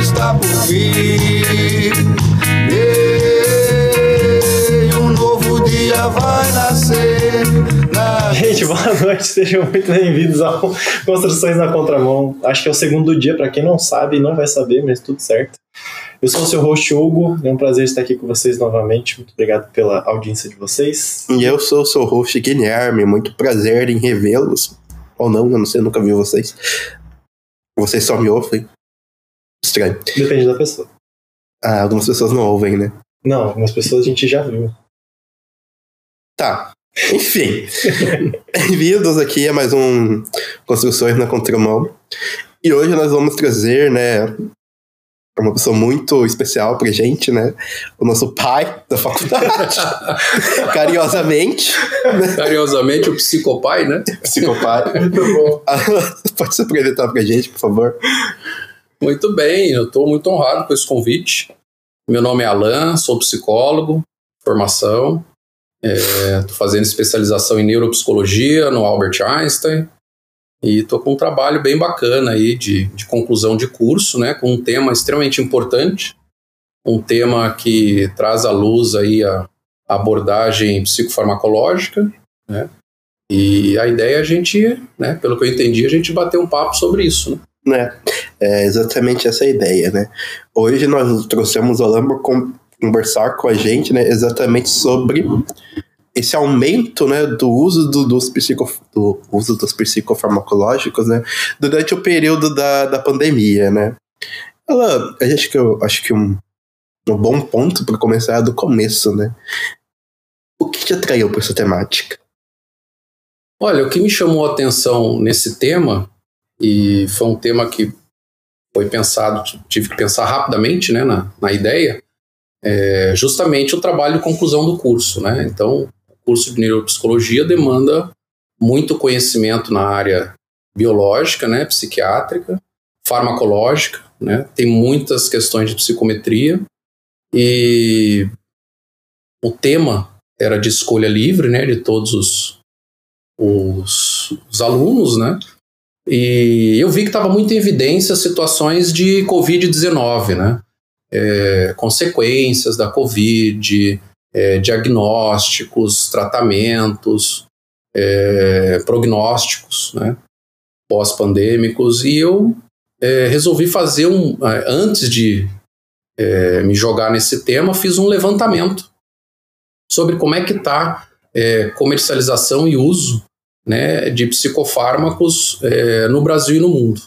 está por vir. E um novo dia vai nascer. Na... Gente, boa noite, sejam muito bem-vindos ao Construções na Contramão. Acho que é o segundo dia, para quem não sabe, não vai saber, mas tudo certo. Eu sou o seu host Hugo, é um prazer estar aqui com vocês novamente. Muito obrigado pela audiência de vocês. E eu sou o seu host Guilherme, muito prazer em revê-los. Ou não, eu não sei, eu nunca vi vocês. Vocês só me ouvem. Estranho. Depende da pessoa. Ah, algumas pessoas não ouvem, né? Não, algumas pessoas a gente já viu. Tá. Enfim. Bem-vindos aqui a mais um Construções na Contramão. E hoje nós vamos trazer, né, uma pessoa muito especial pra gente, né? O nosso pai da faculdade. Carinhosamente. Carinhosamente, o psicopai, né? Psicopai. Muito bom. Pode se apresentar pra gente, por favor? Muito bem, eu estou muito honrado com esse convite. Meu nome é Alan, sou psicólogo, formação. Estou fazendo especialização em neuropsicologia no Albert Einstein. E estou com um trabalho bem bacana aí de, de conclusão de curso, né, com um tema extremamente importante, um tema que traz à luz aí a, a abordagem psicofarmacológica, né, e a ideia é a gente, né, pelo que eu entendi, a gente bater um papo sobre isso, né. Né? É exatamente essa ideia, né? Hoje nós trouxemos o para conversar com a gente, né, exatamente sobre esse aumento né, do uso do, dos, psico, do uso dos psicofarmacológicos né, durante o período da, da pandemia. Né. Ela, a gente que eu acho que um, um bom ponto para começar é do começo. Né. O que te atraiu para essa temática? Olha, o que me chamou a atenção nesse tema, e foi um tema que foi pensado, tive que pensar rapidamente né, na, na ideia, é justamente o trabalho de conclusão do curso. Né? Então, curso de neuropsicologia demanda muito conhecimento na área biológica, né, psiquiátrica, farmacológica, né, tem muitas questões de psicometria e o tema era de escolha livre, né, de todos os, os, os alunos, né, e eu vi que estava muito em evidência situações de Covid-19, né, é, consequências da Covid, é, diagnósticos, tratamentos, é, prognósticos, né, pós-pandêmicos, e eu é, resolvi fazer um, é, antes de é, me jogar nesse tema, fiz um levantamento sobre como é que está comercialização e uso né, de psicofármacos no Brasil e no mundo.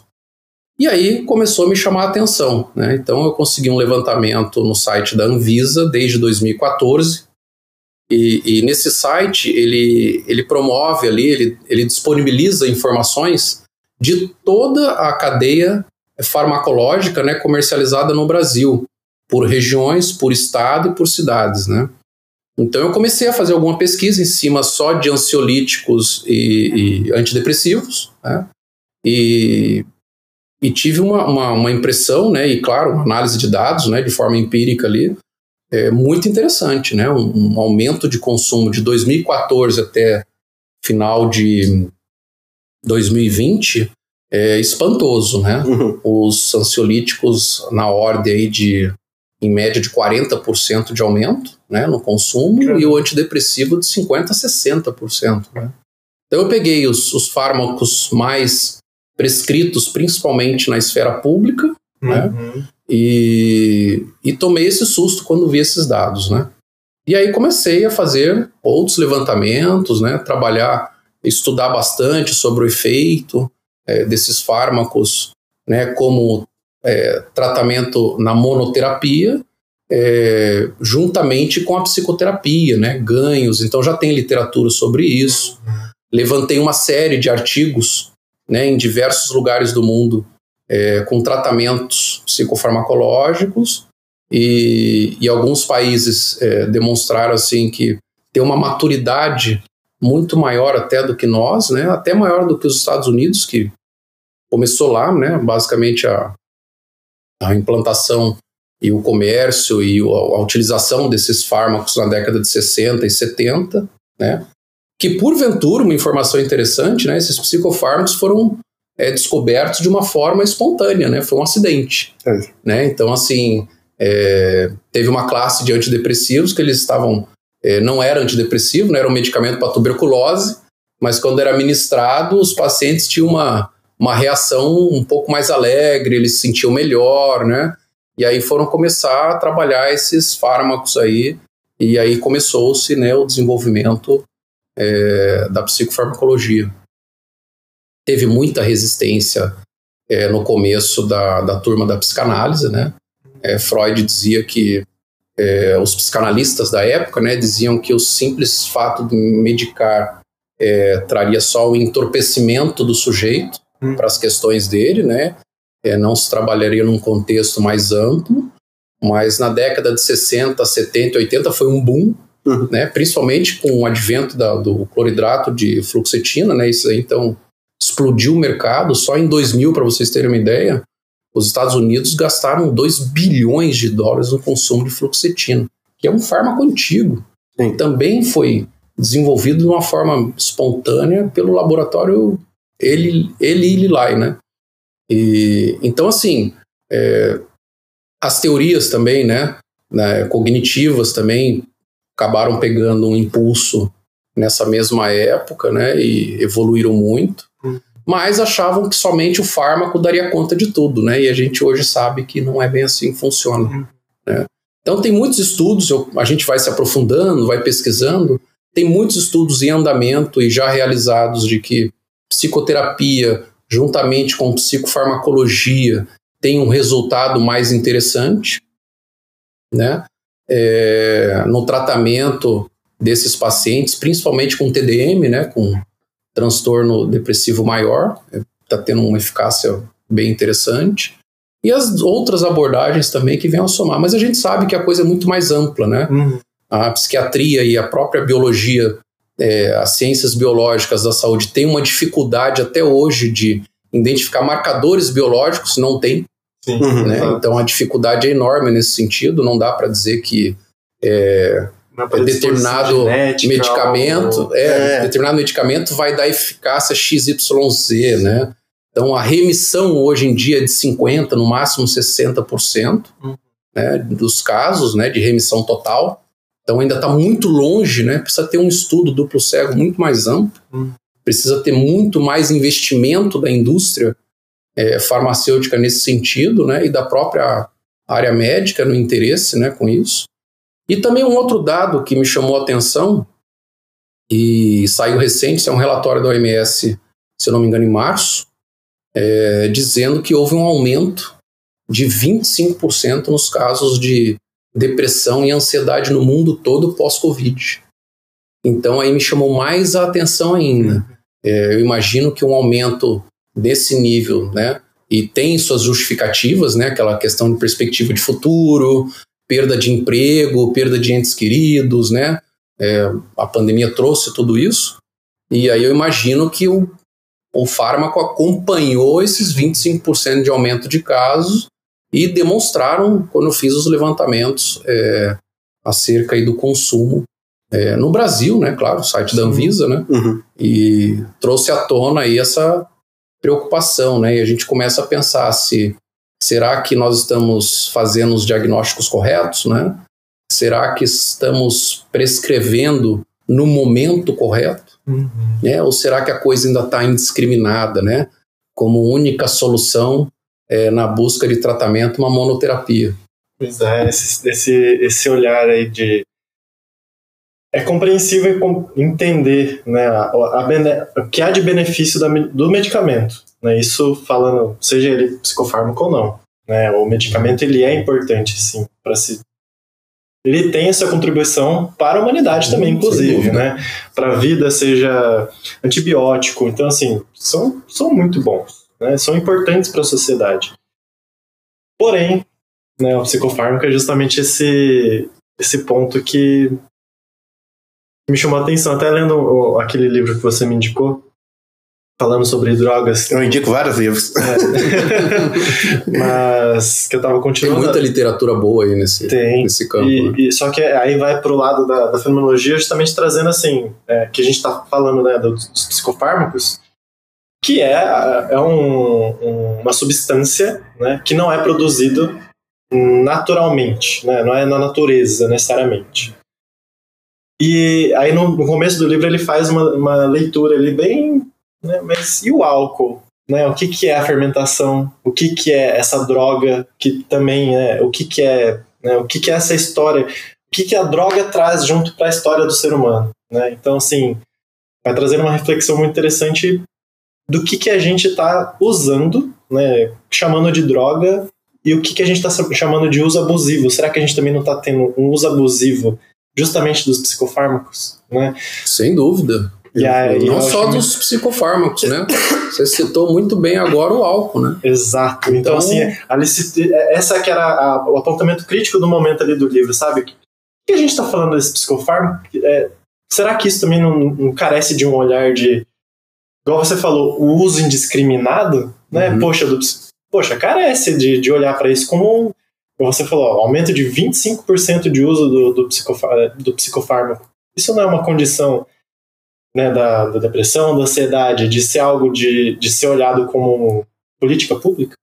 E aí começou a me chamar a atenção. Né? Então eu consegui um levantamento no site da Anvisa desde 2014. E, e nesse site ele, ele promove ali, ele, ele disponibiliza informações de toda a cadeia farmacológica né, comercializada no Brasil, por regiões, por estado e por cidades. Né? Então eu comecei a fazer alguma pesquisa em cima só de ansiolíticos e, e antidepressivos. Né? E e tive uma, uma, uma, impressão, né, e claro, uma análise de dados, né, de forma empírica ali, é muito interessante, né, um, um aumento de consumo de 2014 até final de 2020 é espantoso, né? Uhum. Os ansiolíticos na ordem aí de em média de 40% de aumento, né, no consumo e o antidepressivo de 50 a 60%, né? Então eu peguei os, os fármacos mais prescritos principalmente na esfera pública, né? uhum. né? E, e tomei esse susto quando vi esses dados, né? E aí comecei a fazer outros levantamentos, né? Trabalhar, estudar bastante sobre o efeito é, desses fármacos, né? Como é, tratamento na monoterapia, é, juntamente com a psicoterapia, né? Ganhos. Então já tem literatura sobre isso. Levantei uma série de artigos né, em diversos lugares do mundo é, com tratamentos psicofarmacológicos e, e alguns países é, demonstraram assim que tem uma maturidade muito maior até do que nós, né, até maior do que os Estados Unidos que começou lá, né, basicamente a, a implantação e o comércio e a, utilização desses fármacos na década de 60 e 70, né, que porventura, uma informação interessante, né, esses psicofármacos foram é, descobertos de uma forma espontânea, né? Foi um acidente, É. né? Então, assim, é, teve uma classe de antidepressivos que eles estavam, é, não era antidepressivo, né? Era um medicamento para tuberculose, mas quando era administrado, os pacientes tinham uma, uma reação um pouco mais alegre, eles se sentiam melhor, né? E aí foram começar a trabalhar esses fármacos aí, e aí começou-se né, o desenvolvimento é, da psicofarmacologia. Teve muita resistência é, no começo da, da turma da psicanálise, né? É, Freud dizia que é, os psicanalistas da época, né, diziam que o simples fato de medicar é, traria só o entorpecimento do sujeito Hum. para as questões dele, né? É, não se trabalharia num contexto mais amplo, mas na década de 60, 70, 80 foi um boom, Uhum. né? Principalmente com o advento da- do cloridrato de fluoxetina, né? Isso aí então explodiu o mercado. Só em 2000, para vocês terem uma ideia, os Estados Unidos gastaram 2 bilhões de dólares no consumo de fluoxetina, que é um fármaco antigo. Sim. Também foi desenvolvido de uma forma espontânea pelo laboratório Eli Eli Lilly, né? E, então, assim, é, as teorias também, né, né, cognitivas também acabaram pegando um impulso nessa mesma época, né, e evoluíram muito, Hum. mas achavam que somente o fármaco daria conta de tudo, né, e a gente hoje sabe que não é bem assim que funciona, Hum. né. Então tem muitos estudos, eu- a gente vai se aprofundando, vai pesquisando, tem muitos estudos em andamento e já realizados de que psicoterapia, juntamente com psicofarmacologia, tem um resultado mais interessante, né? É, no tratamento desses pacientes, principalmente com TDM, né? Com transtorno depressivo maior, está tendo uma eficácia bem interessante. E as outras abordagens também que vêm a somar. Mas a gente sabe que a coisa é muito mais ampla, né? Uhum. a psiquiatria e a própria biologia, é, as ciências biológicas da saúde têm uma dificuldade até hoje de identificar marcadores biológicos, não tem, Sim. Uhum. né? Então a dificuldade é enorme nesse sentido, não dá para dizer que é, determinado genética medicamento, ou- é, É. determinado medicamento vai dar eficácia XYZ, né? Então a remissão hoje em dia é de 50, no máximo 60%, Uhum. né, dos casos, né, de remissão total. Então ainda está muito longe, né? Precisa ter um estudo duplo cego muito mais amplo. Uhum. Precisa ter muito mais investimento da indústria é, farmacêutica nesse sentido, né? E da própria área médica no interesse, né? Com isso. E também um outro dado que me chamou a atenção e saiu recente, isso é um relatório da OMS, se eu não me engano, em março, é, dizendo que houve um aumento de 25% nos casos de depressão e ansiedade no mundo todo pós-Covid. Então aí me chamou mais a atenção ainda. É, eu imagino que um aumento desse nível, né, e tem suas justificativas, né, aquela questão de perspectiva de futuro, perda de emprego, perda de entes queridos, né, é, a pandemia trouxe tudo isso, e aí eu imagino que o, o fármaco acompanhou esses 25% de aumento de casos e demonstraram, quando eu fiz os levantamentos é, acerca aí do consumo é, no Brasil, né, claro, o site da. Anvisa, né, Uhum. e trouxe à tona aí essa preocupação, né, e a gente começa a pensar se será que nós estamos fazendo os diagnósticos corretos, né, será que estamos prescrevendo no momento correto, Uhum. né, ou será que a coisa ainda está indiscriminada, né, como única solução é, na busca de tratamento uma monoterapia. Pois é, esse, esse, esse olhar aí de. É compreensível com- entender né, a, a bene- o que há de benefício da do medicamento. Né, isso falando, seja ele psicofármaco ou não. Né, o medicamento ele é importante, sim, para se. Ele tem essa contribuição para a humanidade também, inclusive, né? Para a vida, seja antibiótico. Então, assim, são, são muito bons, né? São importantes para a sociedade. Porém, né, o psicofármaco é justamente esse, esse ponto que me chamou a atenção. Até lendo o- aquele livro que você me indicou, falando sobre drogas. Eu indico vários livros. Mas que eu tava Tem continuando. muita literatura boa aí nesse, Tem. nesse campo. né? E, e- só que aí vai pro lado da, da fenomenologia, justamente trazendo assim, é, que a gente tá falando né, dos psicofármacos, que é, é um, uma substância né, que não é produzido naturalmente, né, não é na natureza necessariamente. E aí no, no começo do livro ele faz uma, uma leitura ali bem, né, mas e o álcool? Né, o que, que é a fermentação? O que, que é essa droga que também é? O que, que é? Né, o que, que é essa história? O que, que a droga traz junto para a história do ser humano? Né? Então assim vai trazer uma reflexão muito interessante do que, que a gente está usando, né, chamando de droga, e o que, que a gente está chamando de uso abusivo. Será que a gente também não está tendo um uso abusivo justamente dos psicofármacos? Né? Sem dúvida. E aí, não só dos muito... psicofármacos, né? Você citou muito bem agora o álcool, né? Exato. Então, então assim, Alice, essa que era a, o apontamento crítico do momento ali do livro, sabe? O que a gente está falando desse psicofármaco? É, será que isso também não, não, carece de um olhar de igual você falou, o uso indiscriminado, né? Uhum. Poxa, do, poxa, carece de, de olhar para isso como, como você falou, aumento de 25% de uso do, do, do psicofármaco. Isso não é uma condição né, da, da, depressão, da ansiedade, de ser algo de, de ser olhado como política pública?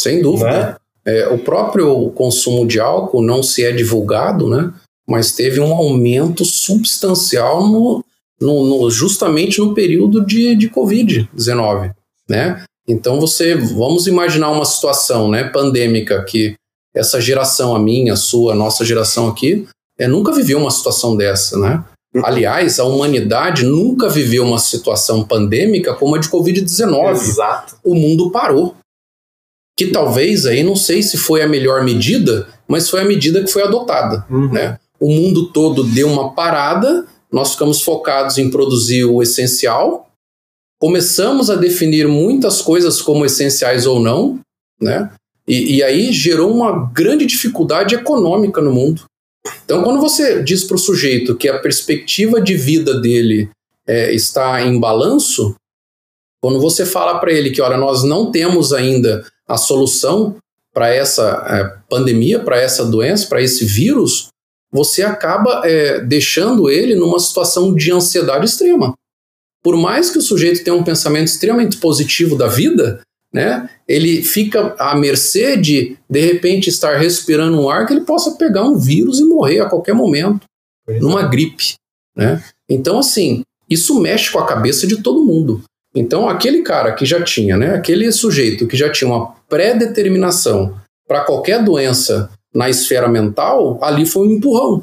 Sem dúvida. Né? É, o próprio consumo de álcool não se é divulgado, né? Mas teve um aumento substancial no, no, no, justamente no período de, de Covid-19, né? Então você, vamos imaginar uma situação, né, pandêmica que essa geração, a minha, a sua, a nossa geração aqui, é, nunca viveu uma situação dessa, né? Aliás, a humanidade nunca viveu uma situação pandêmica como a de Covid-19. Exato. O mundo parou. Que talvez aí, não sei se foi a melhor medida, mas foi a medida que foi adotada. Uhum. Né? O mundo todo deu uma parada nós ficamos focados em produzir o essencial, começamos a definir muitas coisas como essenciais ou não, né? E, e aí gerou uma grande dificuldade econômica no mundo. Então, quando você diz para o sujeito que a perspectiva de vida dele é, está em balanço, quando você fala para ele que, olha, nós não temos ainda a solução para essa é, pandemia, para essa doença, para esse vírus, você acaba é, deixando ele numa situação de ansiedade extrema. Por mais que o sujeito tenha um pensamento extremamente positivo da vida, né, ele fica à mercê de, de repente, estar respirando um ar que ele possa pegar um vírus e morrer a qualquer momento, numa gripe. Né? Então, assim, isso mexe com a cabeça de todo mundo. Então, aquele cara que já tinha, né, aquele sujeito que já tinha uma pré-determinação para qualquer doença na esfera mental, ali foi um empurrão,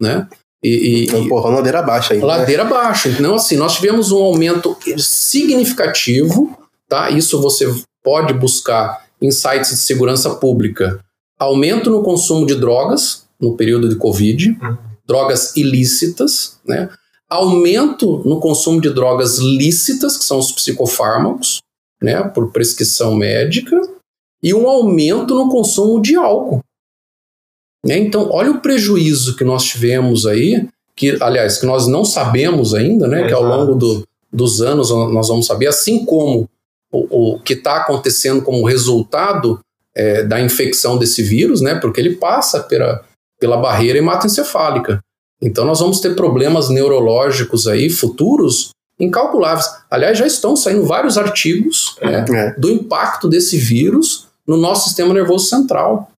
né? E, e, um empurrão ladeira abaixo ainda. Né? Ladeira né? abaixo. Então, assim, nós tivemos um aumento significativo, tá? Isso você pode buscar em sites de segurança pública. Aumento no consumo de drogas no período de Covid, uhum. drogas ilícitas, né? Aumento no consumo de drogas lícitas, que são os psicofármacos, né? Por prescrição médica. E um aumento no consumo de álcool. Né? Então, olha o prejuízo que nós tivemos aí, que, aliás, que nós não sabemos ainda, né? que ao longo do, dos anos nós vamos saber, assim como o, o que está acontecendo como resultado é, da infecção desse vírus, né? porque ele passa pela, pela barreira hematoencefálica. Então, nós vamos ter problemas neurológicos aí futuros incalculáveis. Aliás, já estão saindo vários artigos né, é. do impacto desse vírus no nosso sistema nervoso central.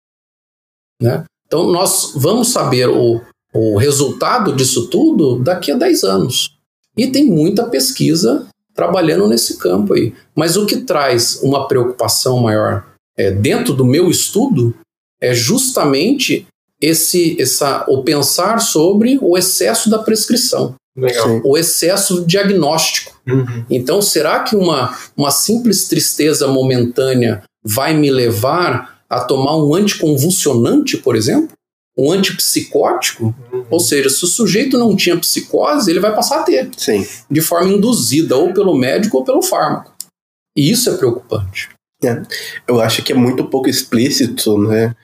Né? Então, nós vamos saber o, o resultado disso tudo daqui a 10 anos. E tem muita pesquisa trabalhando nesse campo aí. Mas o que traz uma preocupação maior é, dentro do meu estudo é justamente esse, essa, o pensar sobre o excesso da prescrição. Legal. O excesso diagnóstico. Uhum. Então, será que uma, uma simples tristeza momentânea vai me levar a tomar um anticonvulsionante, por exemplo, um antipsicótico, uhum. ou seja, se o sujeito não tinha psicose, ele vai passar a ter. Sim. De forma induzida, ou pelo médico ou pelo fármaco. E isso é preocupante. É. Eu acho que é muito pouco explícito, né?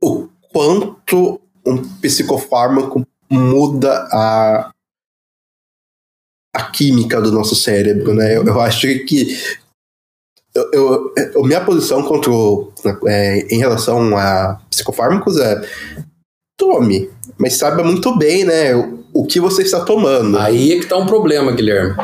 O quanto um psicofármaco muda a, a química do nosso cérebro, né? Eu, eu acho que eu, eu, minha posição contra o, é, em relação a psicofármacos é tome, mas saiba muito bem, né, o, o que você está tomando. Aí é que está um problema, Guilherme.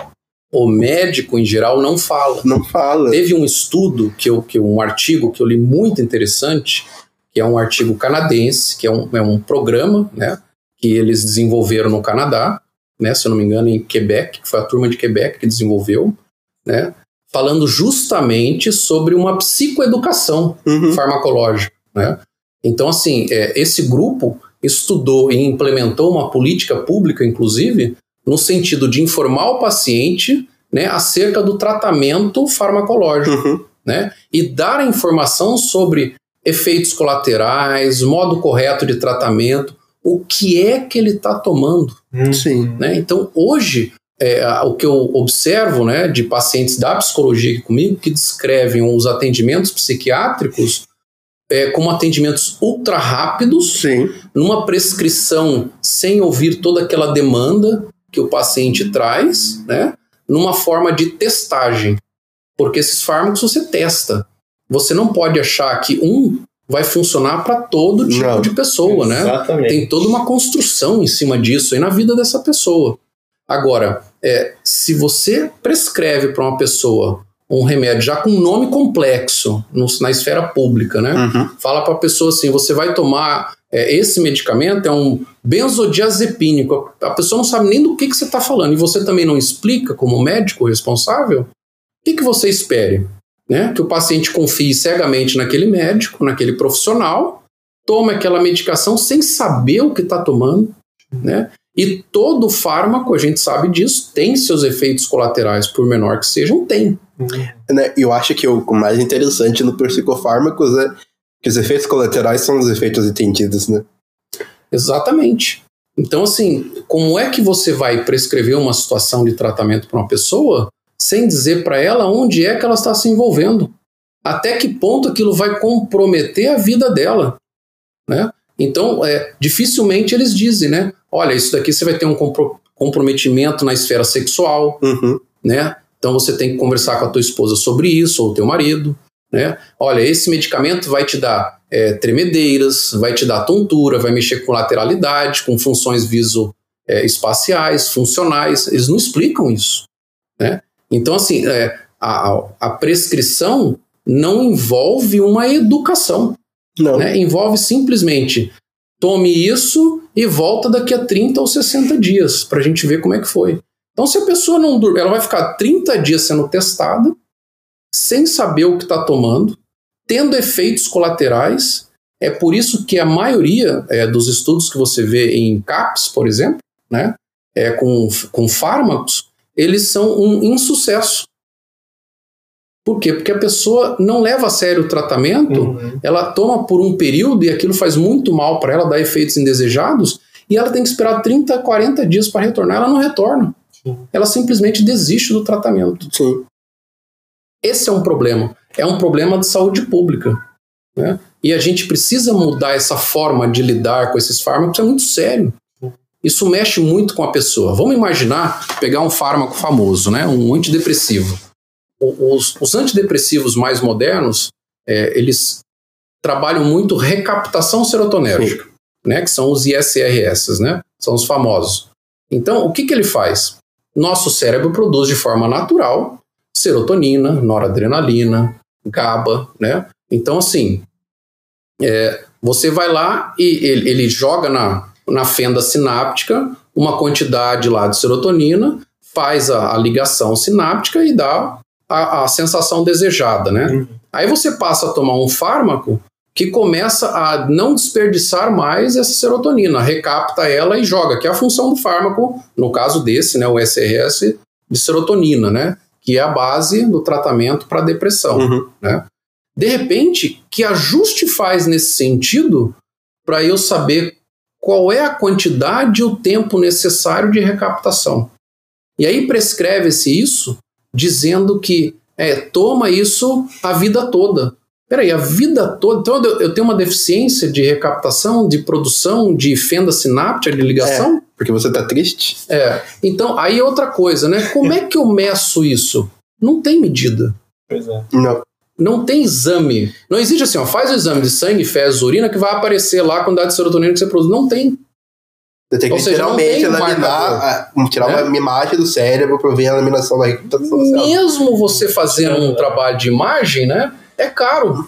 o médico em geral não fala. Não fala. Teve um estudo, que eu, que um artigo que eu li muito interessante, que é um artigo canadense, que é um, é um programa né, que eles desenvolveram no Canadá, né, se eu não me engano, em Quebec, que foi a turma de Quebec que desenvolveu, né, falando justamente sobre uma psicoeducação Uhum. farmacológica. Né? Então, assim, é, esse grupo estudou e implementou uma política pública, inclusive, no sentido de informar o paciente né, acerca do tratamento farmacológico Uhum. né? E dar a informação sobre efeitos colaterais, modo correto de tratamento, o que é que ele está tomando, Hum. Sim. né? Então, hoje, é, o que eu observo, né, de pacientes da psicologia aqui comigo que descrevem os atendimentos psiquiátricos é, como atendimentos ultra rápidos, Sim. numa prescrição sem ouvir toda aquela demanda que o paciente traz, né? Numa forma de testagem. Porque esses fármacos você testa. Você não pode achar que um vai funcionar para todo tipo Não. de pessoa, né? Exatamente. Tem toda uma construção em cima disso aí na vida dessa pessoa. Agora, é, se você prescreve para uma pessoa um remédio já com um nome complexo no- na esfera pública, né? Uhum. fala para a pessoa assim: você vai tomar é, esse medicamento, é um benzodiazepínico. A pessoa não sabe nem do que, que você está falando e você também não explica, como médico responsável, o que, que você espere? Né? Que o paciente confie cegamente naquele médico, naquele profissional, tome aquela medicação sem saber o que está tomando. Né? E todo fármaco, a gente sabe disso, tem seus efeitos colaterais, por menor que sejam, tem. Né, Eu acho que o mais interessante no psicofármacos é que os efeitos colaterais são os efeitos entendidos, né? Exatamente. Então, assim, como é que você vai prescrever uma situação de tratamento para uma pessoa sem dizer para ela onde é que ela está se envolvendo? Até que ponto aquilo vai comprometer a vida dela? Né? Então, é, dificilmente eles dizem, né? Olha, isso daqui você vai ter um compro- comprometimento na esfera sexual, Uhum. né? Então você tem que conversar com a tua esposa sobre isso, ou teu marido, né? Olha, esse medicamento vai te dar é, tremedeiras, vai te dar tontura, vai mexer com lateralidade, com funções visoespaciais, funcionais. Eles não explicam isso, né? Então, assim, é, a, a prescrição não envolve uma educação, Não. né? Envolve simplesmente tome isso e volta daqui a 30 ou 60 dias para a gente ver como é que foi. Então, se a pessoa não dorme, ela vai ficar 30 dias sendo testada, sem saber o que está tomando, tendo efeitos colaterais. É por isso que a maioria é, dos estudos que você vê em CAPS, por exemplo, né, é, com, com fármacos, eles são um insucesso. Por quê? Porque a pessoa não leva a sério o tratamento, Uhum. ela toma por um período e aquilo faz muito mal para ela, dá efeitos indesejados, e ela tem que esperar 30, 40 dias para retornar, ela não retorna. Sim. Ela simplesmente desiste do tratamento. Sim. Esse é um problema. É um problema de saúde pública. Né? E a gente precisa mudar essa forma de lidar com esses fármacos, é muito sério. Isso mexe muito com a pessoa. Vamos imaginar pegar um fármaco famoso, né? um antidepressivo. Os, os antidepressivos mais modernos, é, eles trabalham muito recaptação serotonérgica, né? que são os ISRS, né? são os famosos. Então, o que, que ele faz? Nosso cérebro produz de forma natural serotonina, noradrenalina, GABA, né? Então, assim, é, você vai lá e ele, ele joga na, na fenda sináptica uma quantidade lá de serotonina, faz a, a ligação sináptica e dá a, a sensação desejada, né? Uhum. Aí você passa a tomar um fármaco que começa a não desperdiçar mais essa serotonina, recapta ela e joga, que é a função do fármaco, no caso desse, né, o SRS de serotonina, né, que é a base do tratamento para depressão. Uhum. De repente, que ajuste faz nesse sentido para eu saber qual é a quantidade e o tempo necessário de recaptação? E aí prescreve-se isso dizendo que é, toma isso a vida toda. Peraí, a vida toda. Então eu tenho uma deficiência de recaptação, de produção, de fenda sináptica, de ligação? Porque você tá triste? É. Então, aí outra coisa, né? Como é que eu meço isso? Não tem medida. Pois é. Não. Não tem exame. Não existe assim, ó, faz o exame de sangue, fezes, urina, que vai aparecer lá a quantidade de serotonina que você produz. Não tem. Você tem que seja, literalmente a- tirar né? uma imagem do cérebro pra ver a laminação da social. Mesmo você fazendo um trabalho de imagem, né? É caro.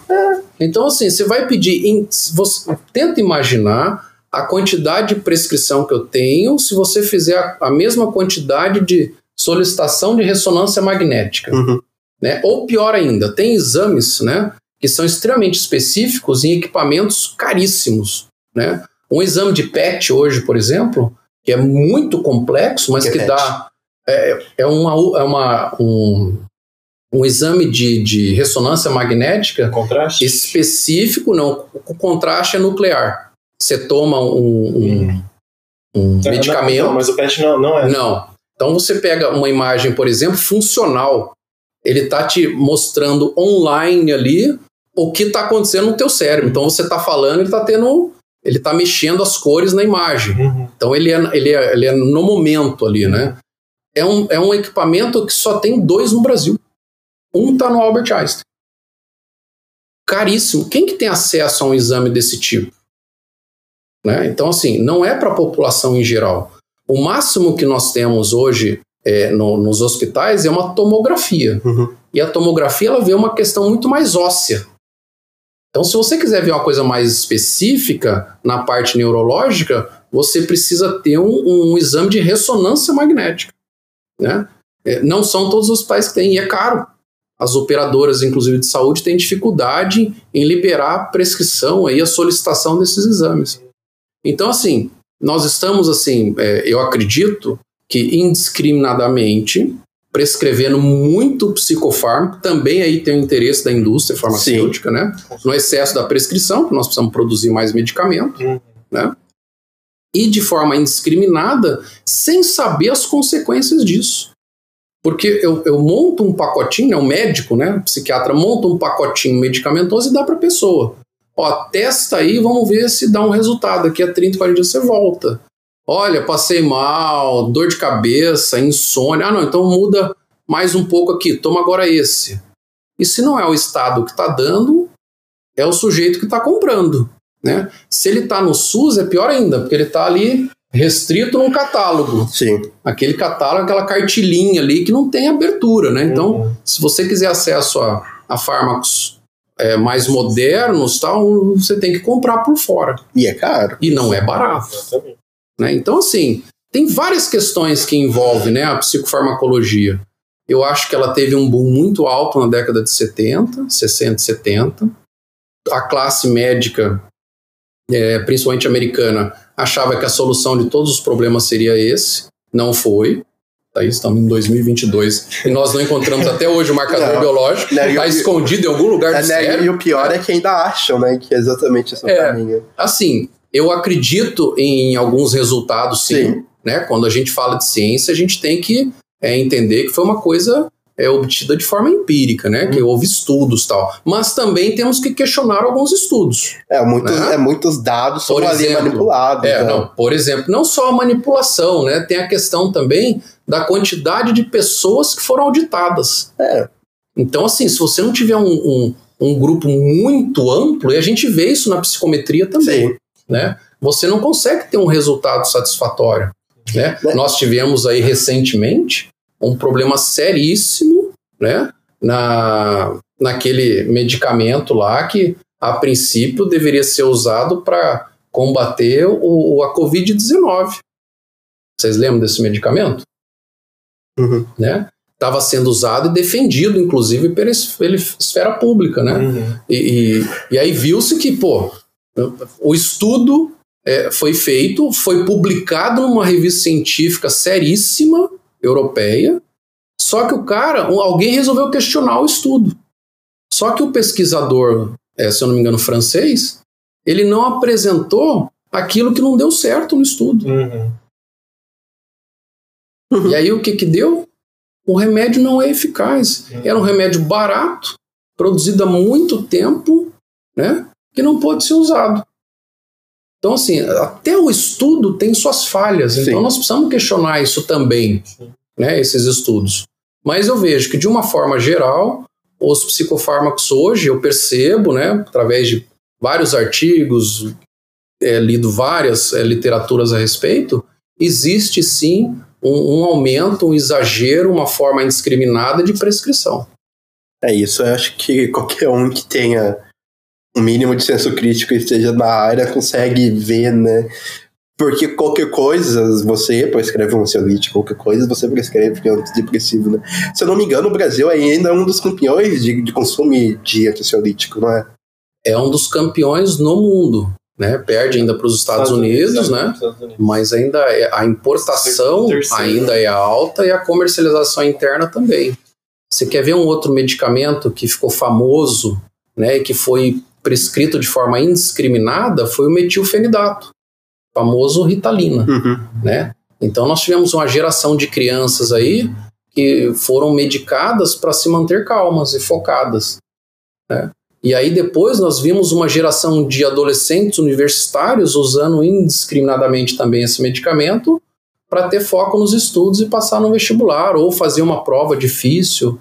Então, assim, você vai pedir. em- você, tenta imaginar a quantidade de prescrição que eu tenho se você fizer a, a mesma quantidade de solicitação de ressonância magnética. Uhum. Né? Ou pior ainda, tem exames né, que são extremamente específicos em equipamentos caríssimos. Né? Um exame de PET hoje, por exemplo, que é muito complexo, mas Que é que PET? dá. É, é, uma, é uma, um, um exame de, de ressonância magnética Contraste? específico, não. O contraste é nuclear. Você toma um, um, um Não, medicamento. não, mas o PET não, não é. Não. Então você pega uma imagem, por exemplo, funcional. Ele está te mostrando online ali o que está acontecendo no teu cérebro. Então você está falando, ele está tendo. Ele está mexendo as cores na imagem. Uhum. Então ele é, ele é, ele é no momento ali, né? É um, é um equipamento que só tem dois no Brasil. Um está no Albert Einstein. Caríssimo. Quem que tem acesso a um exame desse tipo? Né? Então, assim, não é para a população em geral. O máximo que nós temos hoje é, no- nos hospitais é uma tomografia. Uhum. E a tomografia ela vê uma questão muito mais óssea. Então, se você quiser ver uma coisa mais específica na parte neurológica, você precisa ter um, um exame de ressonância magnética. Né? É, não são todos os hospitais que têm, e é caro. As operadoras, inclusive de saúde, têm dificuldade em liberar a prescrição aí, a solicitação desses exames. Então, assim, nós estamos, assim, é, eu acredito que indiscriminadamente prescrevendo muito psicofármaco, também aí tem o interesse da indústria farmacêutica, né? No excesso da prescrição, que nós precisamos produzir mais medicamento, Uhum. né? E de forma indiscriminada, sem saber as consequências disso. Porque eu, eu monto um pacotinho, né, um médico, né, um psiquiatra monta um pacotinho medicamentoso e dá para a pessoa. Ó, testa aí, vamos ver se dá um resultado. Daqui a 30, 40 dias você volta. Olha, passei mal, dor de cabeça, insônia. Ah, não, então muda mais um pouco aqui, toma agora esse. E se não é o Estado que está dando, é o sujeito que está comprando. Né? Se ele está no SUS, é pior ainda, porque ele está ali restrito num catálogo. Sim. Aquele catálogo, aquela cartilinha ali que não tem abertura. Né? Então, Uhum. se você quiser acesso a, a fármacos é, mais modernos, tal, você tem que comprar por fora. E é caro. E não é barato. Exatamente. Né? Então, assim, tem várias questões que envolvem né, a psicofarmacologia. Eu acho que ela teve um boom muito alto na década de 70, 60 e 70. A classe médica, é, principalmente americana, achava que a solução de todos os problemas seria esse. Não foi. Daí estamos em 2022 e nós não encontramos até hoje o marcador Não. biológico. Está escondido em algum lugar do É, né, cérebro. e o pior é que ainda acham, né? Que é exatamente esse o É. caminho. Assim, eu acredito em alguns resultados, sim. Sim. Né? Quando a gente fala de ciência, a gente tem que é, entender que foi uma coisa é, obtida de forma empírica, né? Que houve estudos e tal. Mas também temos que questionar alguns estudos. É, muitos, Né? é, muitos dados Por ali exemplo, manipulados. É, né? não, por exemplo, não só a manipulação, né? Tem a questão também da quantidade de pessoas que foram auditadas. É. Então, assim, se você não tiver um, um, um grupo muito amplo, e a gente vê isso na psicometria também Sim. Né? Você não consegue ter um resultado satisfatório, né? Né? Nós tivemos aí recentemente um problema seríssimo, né? Na, naquele medicamento lá que a princípio deveria ser usado para combater o, a Covid-19. Vocês lembram desse medicamento? Uhum. Né? Estava sendo usado e defendido, inclusive, pela esfera pública, né? Uhum. E, e, e aí viu-se que, pô, o estudo é, foi feito, foi publicado numa revista científica seríssima, europeia, só que o cara, alguém resolveu questionar o estudo. Só que o pesquisador, é, se eu não me engano, francês, ele não apresentou aquilo que não deu certo no estudo. Uhum. E aí o que que deu? O remédio não é eficaz. Era um remédio barato, produzido há muito tempo, né? Que não pode ser usado. Então, assim, até o estudo tem suas falhas. Sim. Então, nós precisamos questionar isso também, Sim. né? Esses estudos. Mas eu vejo que, de uma forma geral, os psicofármacos hoje, eu percebo, né? Através de vários artigos, é, lido várias é, literaturas a respeito, existe sim um, um, aumento, um exagero, uma forma indiscriminada de prescrição. É isso, eu acho que qualquer um que tenha um mínimo de senso crítico e esteja na área consegue ver, né? Porque qualquer coisa, você prescreve um ansiolítico, qualquer coisa você prescreve antidepressivo, né? Se eu não me engano, o Brasil ainda é um dos campeões de, de consumo de ansiolítico, não é? É um dos campeões no mundo, né? Perde ainda para os Estados, Estados, Unidos, Unidos né? Estados Unidos. Mas ainda é, a importação ainda é alta e a comercialização interna também. Você quer ver um outro medicamento que ficou famoso, né? E que foi prescrito de forma indiscriminada? Foi o metilfenidato famoso Ritalina, uhum. né? Então nós tivemos uma geração de crianças aí que foram medicadas para se manter calmas e focadas, né? E aí depois nós vimos uma geração de adolescentes universitários usando indiscriminadamente também esse medicamento para ter foco nos estudos e passar no vestibular ou fazer uma prova difícil,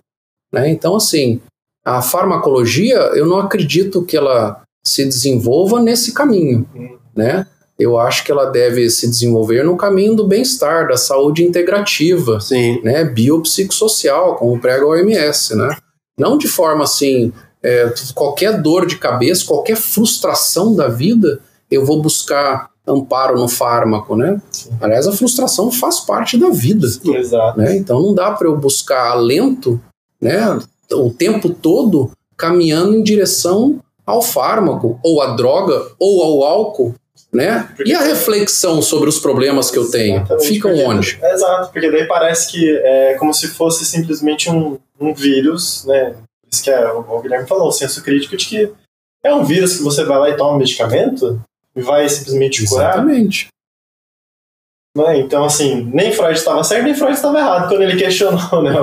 né? Então assim, a farmacologia, eu não acredito que ela se desenvolva nesse caminho, né? eu acho que ela deve se desenvolver no caminho do bem-estar, da saúde integrativa, Sim. né, biopsicossocial, como prega a OMS, né? Não de forma assim, é, qualquer dor de cabeça, qualquer frustração da vida, eu vou buscar amparo no fármaco, né? Aliás, a frustração faz parte da vida. Exato. Né? Então não dá para eu buscar alento, né, o tempo todo caminhando em direção ao fármaco, ou à droga, ou ao álcool, né? e a reflexão sobre os problemas que eu tenho? Ficam porque, onde? É, exato, porque daí parece que é como se fosse simplesmente um, um vírus, né? Isso que é, o Guilherme falou, o senso crítico de que é um vírus que você vai lá e toma um medicamento e vai simplesmente curar. Exatamente. Né? Então, assim, nem Freud estava certo, nem Freud estava errado quando ele questionou né,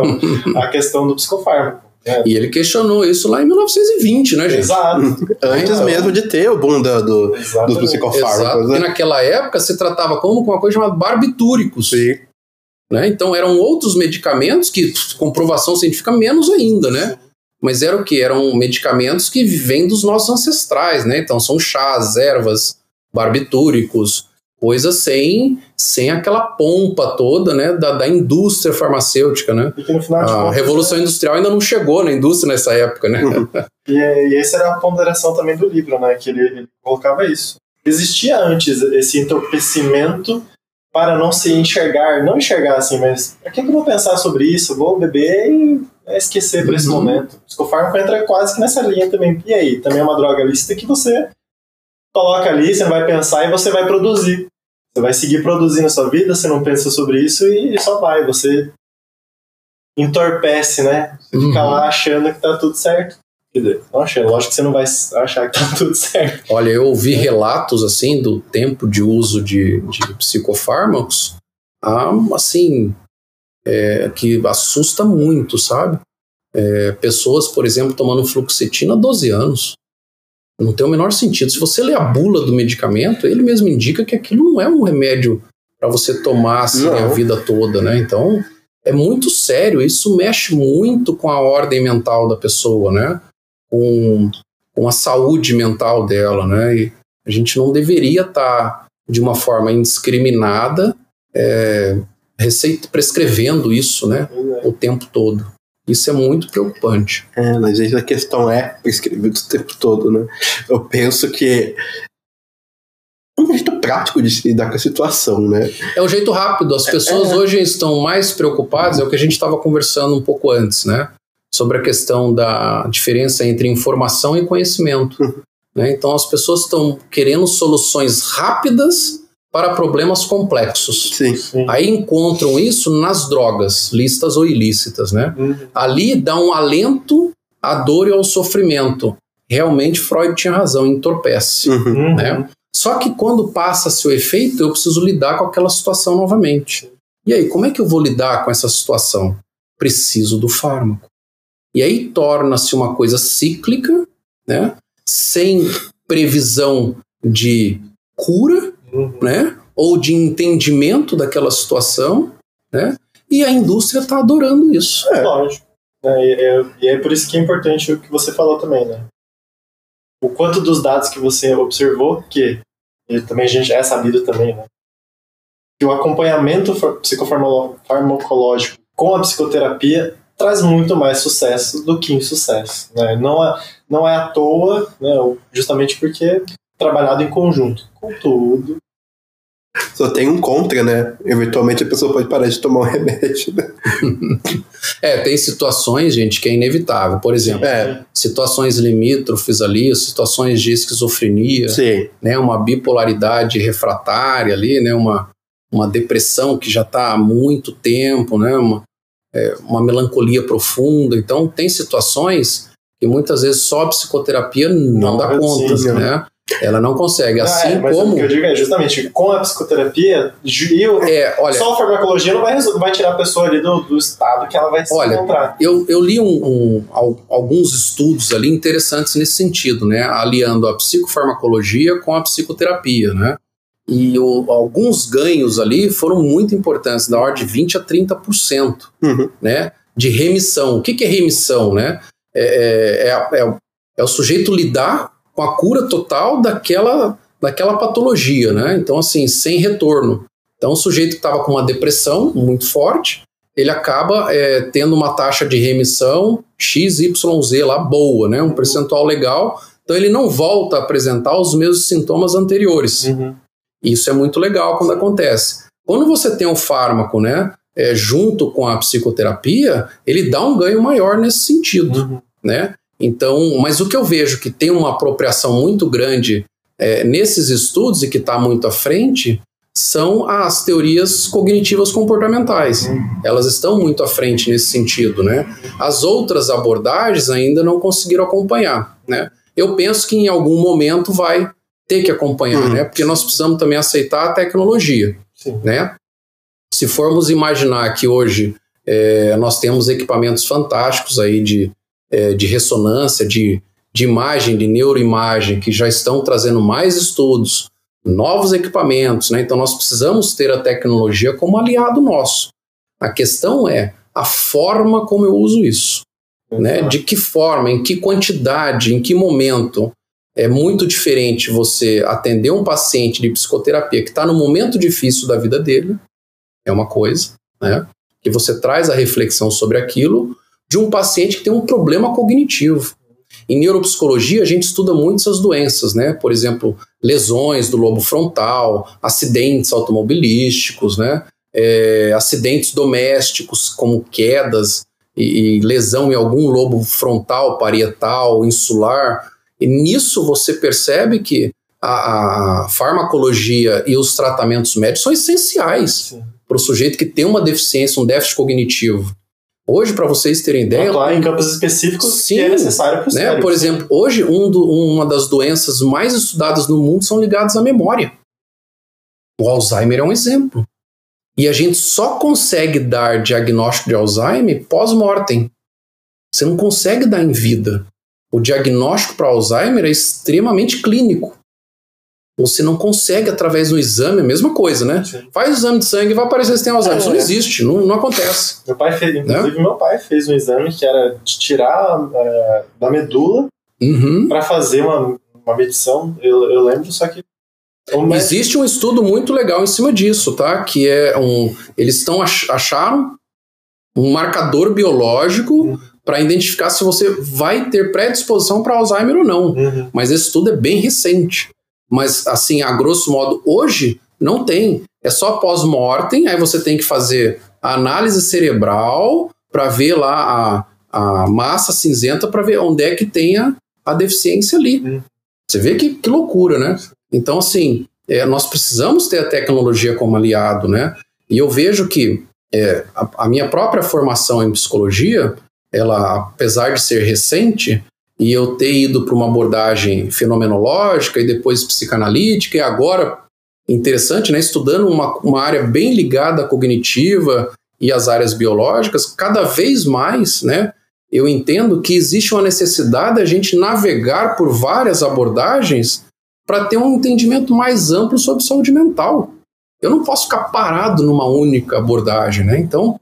a questão do psicofármaco. É. E ele questionou isso lá em 1920, né, gente? Exato. Antes então, mesmo de ter o boom da, do, dos psicofármacos. Né? E naquela época se tratava como com uma coisa chamada barbitúricos. Sim. Né? Então eram outros medicamentos que, comprovação científica, menos ainda, né? Mas era o que? Eram medicamentos que vêm dos nossos ancestrais, né? Então são chás, ervas, barbitúricos, coisa sem, sem aquela pompa toda né, da, da indústria farmacêutica. Né? A contas, Revolução Industrial ainda não chegou na indústria nessa época. Né? Uhum. e, e essa era a ponderação também do livro, né, que ele, ele colocava isso. Existia antes esse entorpecimento para não se enxergar, não enxergar assim, mas para que, que eu vou pensar sobre isso? vou beber e esquecer por esse uhum. momento. O psicofármaco entra quase que nessa linha também. E aí? Também é uma droga lícita que você coloca ali, você vai pensar e você vai produzir. Você vai seguir produzindo a sua vida, você não pensa sobre isso e só vai. Você entorpece, né? Você uhum. fica lá achando que tá tudo certo. Não achando, lógico que você não vai achar que tá tudo certo. Olha, eu ouvi relatos assim do tempo de uso de, de psicofármacos, assim, é, que assusta muito, sabe? É, pessoas, por exemplo, tomando fluoxetina há 12 anos. Não tem o menor sentido. Se você lê a bula do medicamento, ele mesmo indica que aquilo não é um remédio para você tomar assim, a vida toda, né? Então, é muito sério. Isso mexe muito com a ordem mental da pessoa, né? Com, com a saúde mental dela, né? E a gente não deveria estar tá, de uma forma indiscriminada é, receita, prescrevendo isso, né? O tempo todo. Isso é muito preocupante. É, mas a questão é prescrevido o tempo todo, né? Eu penso que é um jeito prático de se lidar com a situação, né? É um jeito rápido. As pessoas é, é. hoje estão mais preocupadas, é o que a gente estava conversando um pouco antes, né? Sobre a questão da diferença entre informação e conhecimento. Uhum. Né? Então as pessoas estão querendo soluções rápidas para problemas complexos. Sim, sim. Aí encontram isso nas drogas, listas ou ilícitas, né? Uhum. Ali dá um alento à dor e ao sofrimento. Realmente Freud tinha razão, entorpece, uhum. né? Só que quando passa-se o efeito, eu preciso lidar com aquela situação novamente. E aí, como é que eu vou lidar com essa situação? Preciso do fármaco. E aí torna-se uma coisa cíclica, né? Sem previsão de cura, uhum. né? Ou de entendimento daquela situação, né? E a indústria está adorando isso. É, lógico. É, e, é, por isso que é importante o que você falou também, né? O quanto dos dados que você observou que também a gente é sabido também, né? Que o acompanhamento psicofarmacológico com a psicoterapia traz muito mais sucesso do que insucesso, né? Não é, não é à toa, né? Justamente porque trabalhado em conjunto. Contudo, só tem um contra, né? Eventualmente a pessoa pode parar de tomar o remédio. Né? é, tem situações, gente, que é inevitável. Por exemplo, é. situações limítrofes ali, situações de esquizofrenia, Sim. né? Uma bipolaridade refratária ali, né? Uma, uma depressão que já está há muito tempo, né? Uma, é, uma melancolia profunda. Então, tem situações que muitas vezes só a psicoterapia não, não dá conta, né? Ela não consegue, assim é, mas como. O que eu digo é justamente com a psicoterapia, eu, é, olha, só a farmacologia não vai, vai tirar a pessoa ali do, do estado que ela vai se olha, encontrar. Eu, eu li um, um, alguns estudos ali interessantes nesse sentido, né? Aliando a psicofarmacologia com a psicoterapia, né? E o, alguns ganhos ali foram muito importantes, da ordem de 20 a 30%, uhum. né? De remissão. O que, que é remissão, né? É, é, é, é o sujeito lidar com a cura total daquela, daquela patologia, né? Então, assim, sem retorno. Então, o sujeito que estava com uma depressão muito forte, ele acaba é, tendo uma taxa de remissão XYZ lá boa, né? Um percentual legal. Então, ele não volta a apresentar os mesmos sintomas anteriores. Uhum. Isso é muito legal quando acontece. Quando você tem um fármaco, né? É, junto com a psicoterapia, ele dá um ganho maior nesse sentido, uhum. né? Então, mas o que eu vejo que tem uma apropriação muito grande é, nesses estudos e que está muito à frente são as teorias cognitivas comportamentais. Elas estão muito à frente nesse sentido, né? As outras abordagens ainda não conseguiram acompanhar, né? Eu penso que em algum momento vai ter que acompanhar, uhum. né? Porque nós precisamos também aceitar a tecnologia, Sim. né? Se formos imaginar que hoje é, nós temos equipamentos fantásticos aí de é, de ressonância, de, de imagem, de neuroimagem, que já estão trazendo mais estudos, novos equipamentos, né? Então nós precisamos ter a tecnologia como aliado nosso. A questão é a forma como eu uso isso. Né? De que forma, em que quantidade, em que momento. É muito diferente você atender um paciente de psicoterapia que está no momento difícil da vida dele, é uma coisa, né? Que você traz a reflexão sobre aquilo, de um paciente que tem um problema cognitivo. Em neuropsicologia, a gente estuda muito essas doenças, né? Por exemplo, lesões do lobo frontal, acidentes automobilísticos, né? É, acidentes domésticos, como quedas e, e, lesão em algum lobo frontal, parietal, insular. E nisso você percebe que a, a farmacologia e os tratamentos médicos são essenciais para o sujeito que tem uma deficiência, um déficit cognitivo. Hoje, para vocês terem ideia. Atuar em campos específicos sim, que é necessário para né? Por exemplo, hoje um do, uma das doenças mais estudadas no mundo são ligadas à memória. O Alzheimer é um exemplo. E a gente só consegue dar diagnóstico de Alzheimer pós-mortem. Você não consegue dar em vida. O diagnóstico para Alzheimer é extremamente clínico. Você não consegue, através do exame, a mesma coisa, né? Sim. Faz o exame de sangue e vai aparecer se tem Alzheimer. É, Isso não existe, não, não acontece. Meu pai fez, inclusive, né? meu pai fez um exame que era de tirar é, da medula uhum. para fazer uma, uma medição. Eu, eu lembro, só que Existe um estudo muito legal em cima disso, tá? Que é um. Eles estão acharam um marcador biológico uhum. para identificar se você vai ter predisposição para Alzheimer ou não. Uhum. Mas esse estudo é bem recente. Mas, assim, a grosso modo, hoje não tem. É só pós-mortem, aí você tem que fazer a análise cerebral para ver lá a, a massa cinzenta para ver onde é que tem a, a deficiência ali. Hum. Você vê que, que loucura, né? Então, assim, é, nós precisamos ter a tecnologia como aliado, né? E eu vejo que é, a, a, minha própria formação em psicologia, ela, apesar de ser recente, e eu ter ido para uma abordagem fenomenológica e depois psicanalítica, e agora, interessante, né, estudando uma, uma área bem ligada à cognitiva e às áreas biológicas, cada vez mais, né, eu entendo que existe uma necessidade a gente navegar por várias abordagens para ter um entendimento mais amplo sobre saúde mental. Eu não posso ficar parado numa única abordagem, né? Então,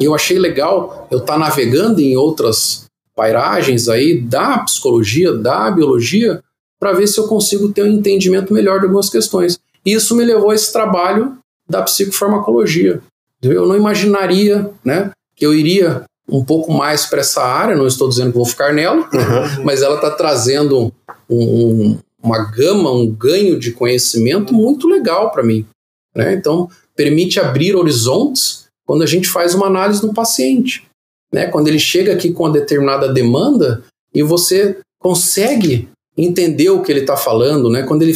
eu achei legal eu estar tá navegando em outras pairagens aí da psicologia, da biologia, para ver se eu consigo ter um entendimento melhor de algumas questões. E isso me levou a esse trabalho da psicofarmacologia. Eu não imaginaria né, que eu iria um pouco mais para essa área, não estou dizendo que vou ficar nela, uhum. mas ela está trazendo um, um, uma gama, um ganho de conhecimento muito legal para mim. Né? Então, permite abrir horizontes quando a gente faz uma análise do paciente. Né? Quando ele chega aqui com uma determinada demanda e você consegue entender o que ele está falando, né? quando ele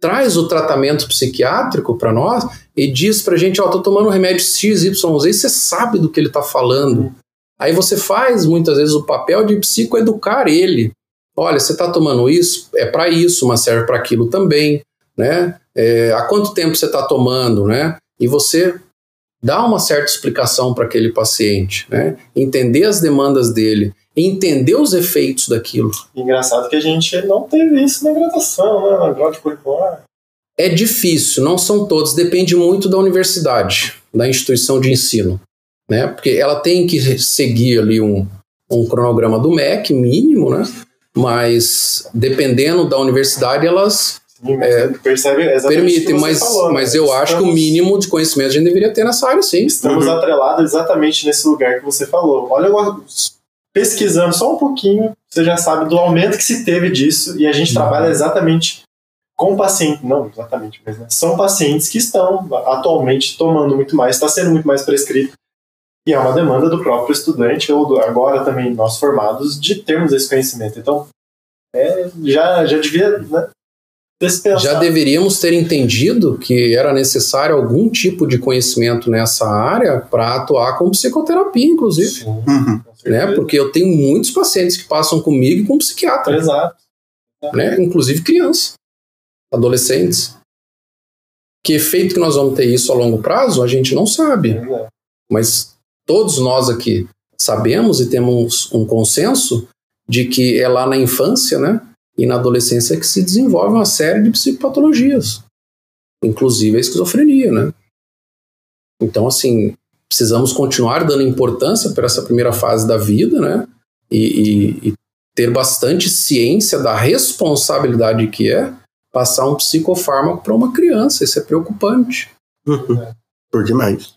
traz o tratamento psiquiátrico para nós e diz para a gente, ó, oh, tô tomando remédio X, Y, Z, e você sabe do que ele está falando. Aí você faz muitas vezes o papel de psicoeducar ele. Olha, você está tomando isso, é para isso, mas serve para aquilo também, né? É, há quanto tempo você está tomando, né? E você dá uma certa explicação para aquele paciente, né? Entender as demandas dele, entender os efeitos daquilo. Engraçado que a gente não teve isso na graduação, né? Na grade curricular. É difícil, não são todos, depende muito da universidade, da instituição de ensino né? Porque ela tem que seguir ali um, um cronograma do MEC mínimo, né? Mas dependendo da universidade, elas sim, é, percebe permitem, mas, falou, né? mas eu Estamos... acho que o mínimo de conhecimento a gente deveria ter nessa área, sim. Estamos uhum. atrelados exatamente nesse lugar que você falou. Olha, pesquisando só um pouquinho, você já sabe do aumento que se teve disso, e a gente uhum. trabalha exatamente com pacientes, não exatamente, mas né, são pacientes que estão atualmente tomando muito mais, está sendo muito mais prescrito e é uma demanda do próprio estudante, ou do, agora também nós formados, de termos esse conhecimento. Então, é, já, já devia né, Já deveríamos ter entendido que era necessário algum tipo de conhecimento nessa área para atuar com psicoterapia, inclusive. Sim, uhum. né? Porque eu tenho muitos pacientes que passam comigo com psiquiatra. Exato. Né? Inclusive crianças, adolescentes. Que efeito que nós vamos ter isso a longo prazo, a gente não sabe. Mas todos nós aqui sabemos e temos um consenso de que é lá na infância, né, e na adolescência que se desenvolve uma série de psicopatologias, inclusive a esquizofrenia, né? Então, assim, precisamos continuar dando importância para essa primeira fase da vida, né? E, e, e, ter bastante ciência da responsabilidade que é passar um psicofármaco para uma criança. Isso é preocupante. Por demais.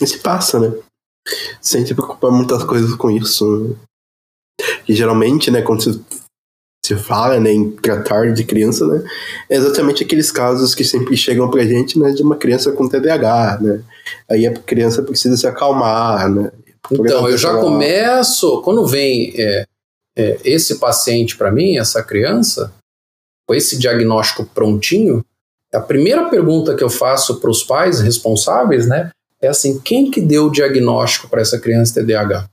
E se passa, né? Sem se preocupar muitas coisas com isso. E geralmente, né, quando se, se fala né, em tratar de criança, né, é exatamente aqueles casos que sempre chegam pra gente, né, de uma criança com TDAH, né? Aí a criança precisa se acalmar, né? Então, eu já começo, quando vem é, é, esse paciente para mim, essa criança, com esse diagnóstico prontinho, a primeira pergunta que eu faço para os pais responsáveis, né, é assim, quem que deu o diagnóstico para essa criança TDAH?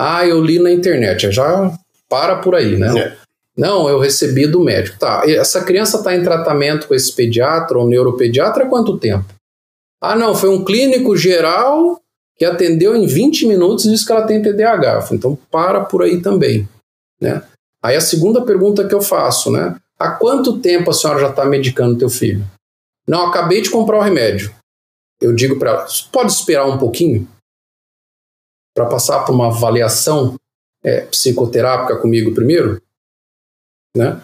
Ah, eu li na internet, já para por aí, né? É. Não, eu recebi do médico. Tá, essa criança está em tratamento com esse pediatra ou neuropediatra há quanto tempo? Ah, não, foi um clínico geral que atendeu em 20 minutos e disse que ela tem TDAH. Então para por aí também, né? Aí a segunda pergunta que eu faço, né? Há quanto tempo a senhora já está medicando teu filho? Não, acabei de comprar o remédio eu digo para ela: pode esperar um pouquinho para passar por uma avaliação é, psicoterápica comigo primeiro, né?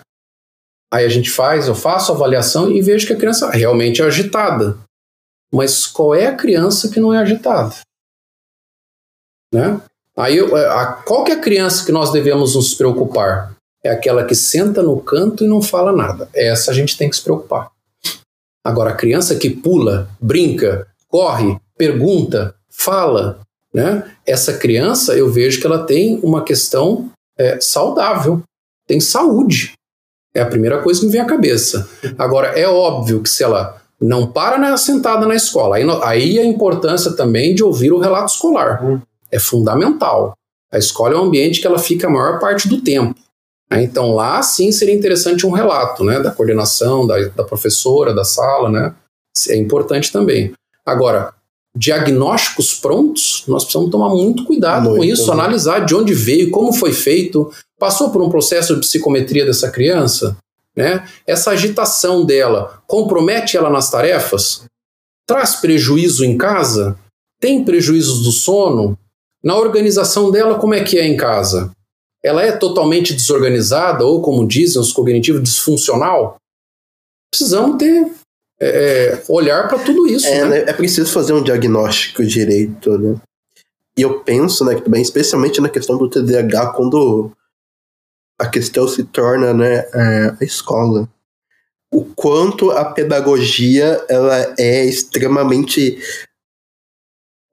Aí a gente faz, eu faço a avaliação e vejo que a criança realmente é agitada. Mas qual é a criança que não é agitada? Né? Aí, eu, a, qual que é a criança que nós devemos nos preocupar? É aquela que senta no canto e não fala nada. Essa a gente tem que se preocupar. Agora, a criança que pula, brinca, corre, pergunta, fala, né? Essa criança, eu vejo que ela tem uma questão é, saudável, tem saúde. É a primeira coisa que me vem à cabeça. Agora, é óbvio que se ela não para na, sentada na escola, aí, aí a importância também de ouvir o relato escolar. Hum. É fundamental. A escola é um ambiente que ela fica a maior parte do tempo. Né? Então lá sim seria interessante um relato, né, da coordenação, da, da professora, da sala, né, é importante também. Agora, diagnósticos prontos, nós precisamos tomar muito cuidado muito, com isso, né? analisar de onde veio, como foi feito, passou por um processo de psicometria dessa criança, né? Essa agitação dela compromete ela nas tarefas? Traz prejuízo em casa? Tem prejuízos do sono? Na organização dela, como é que é em casa? ela é totalmente desorganizada ou, como dizem os cognitivos, disfuncional? Precisamos ter é, olhar para tudo isso. É, né? né, é preciso fazer um diagnóstico direito, né? E eu penso, né, também, especialmente na questão do TDAH, quando a questão se torna, né, a escola. O quanto a pedagogia ela é extremamente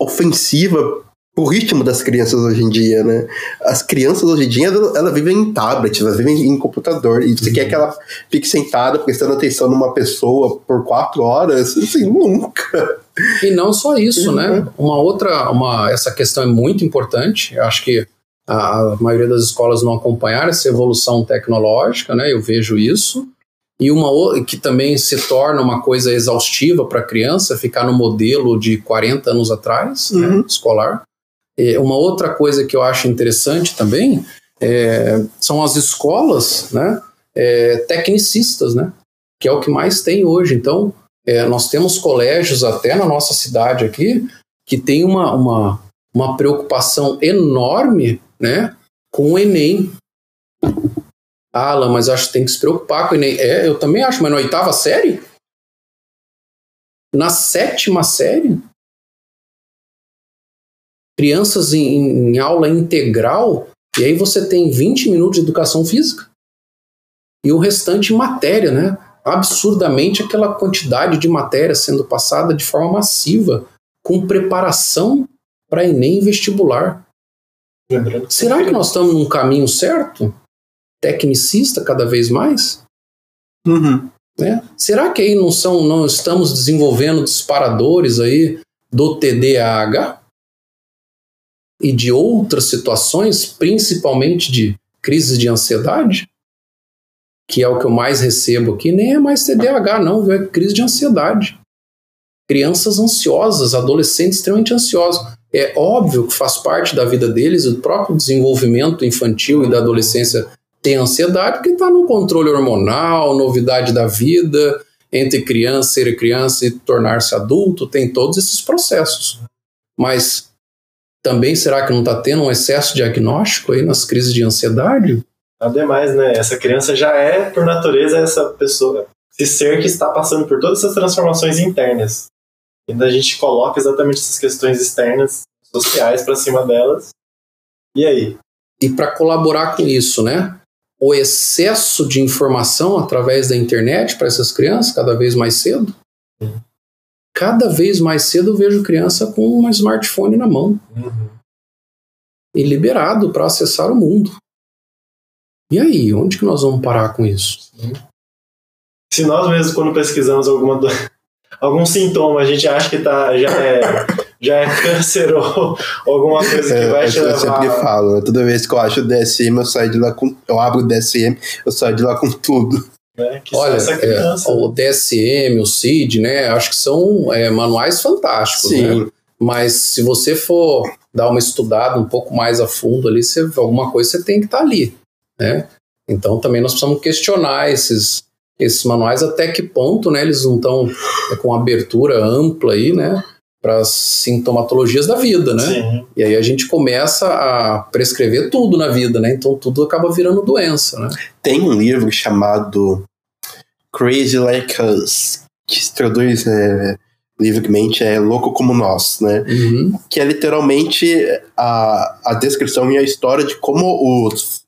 ofensiva o ritmo das crianças hoje em dia, né? As crianças hoje em dia, elas, elas vivem em tablet, elas vivem em computador. E você uhum. quer que ela fique sentada prestando atenção numa pessoa por quatro horas? Assim, nunca. E não só isso, né? uhum. né? Uma outra, uma, essa questão é muito importante. Eu acho que a, a maioria das escolas não acompanharam essa evolução tecnológica, né? Eu vejo isso. E uma que também se torna uma coisa exaustiva para a criança, ficar no modelo de 40 anos atrás, né, uhum. né, escolar. É, uma outra coisa que eu acho interessante também é, são as escolas né, é, tecnicistas, né, que é o que mais tem hoje. Então, é, nós temos colégios até na nossa cidade aqui que tem uma, uma, uma preocupação enorme né, com o Enem. Alan, mas acho que tem que se preocupar com o Enem. É, eu também acho, mas na oitava série? Na sétima série? Crianças em, em aula integral, e aí você tem 20 minutos de educação física e o restante matéria, né? Absurdamente aquela quantidade de matéria sendo passada de forma massiva, com preparação para Enem vestibular. Lembrando Será que nós estamos num caminho certo? Tecnicista cada vez mais? Uhum. Né? Será que aí não, são, não estamos desenvolvendo disparadores aí do TDAH? E de outras situações, principalmente de crises de ansiedade, que é o que eu mais recebo aqui, nem é mais TDAH, não, viu? é crise de ansiedade. Crianças ansiosas, adolescentes extremamente ansiosos. É óbvio que faz parte da vida deles, o próprio desenvolvimento infantil e da adolescência tem ansiedade, porque está no controle hormonal, novidade da vida, entre criança, ser criança e tornar-se adulto, tem todos esses processos. Mas também será que não está tendo um excesso diagnóstico aí nas crises de ansiedade? Ademais, né? Essa criança já é, por natureza, essa pessoa, esse ser que está passando por todas essas transformações internas. E a gente coloca exatamente essas questões externas, sociais, para cima delas. E aí? E para colaborar com isso, né? O excesso de informação através da internet para essas crianças, cada vez mais cedo. Cada vez mais cedo eu vejo criança com um smartphone na mão uhum. e liberado para acessar o mundo. E aí, onde que nós vamos parar com isso? Se nós mesmos, quando pesquisamos alguma do... algum sintoma, a gente acha que tá, já é, já é câncer ou alguma coisa que é, vai é, te levar... Eu sempre falo, né? toda vez que eu acho o DSM, eu saio de lá com... Eu abro o DSM, eu saio de lá com tudo. Né, Olha, é, o DSM, o CID, né? Acho que são é, manuais fantásticos, né? Sim. né? Mas se você for dar uma estudada um pouco mais a fundo ali, você, alguma coisa você tem que estar tá ali, né? Então também nós precisamos questionar esses, esses manuais até que ponto, né? Eles não estão é, com abertura ampla aí, né? Para as sintomatologias da vida, né? Sim. E aí a gente começa a prescrever tudo na vida, né? Então tudo acaba virando doença, né? Tem um livro chamado Crazy Like Us, que se traduz é, livremente é Louco Como Nós, né? Uhum. Que é literalmente a, a descrição e a história de como os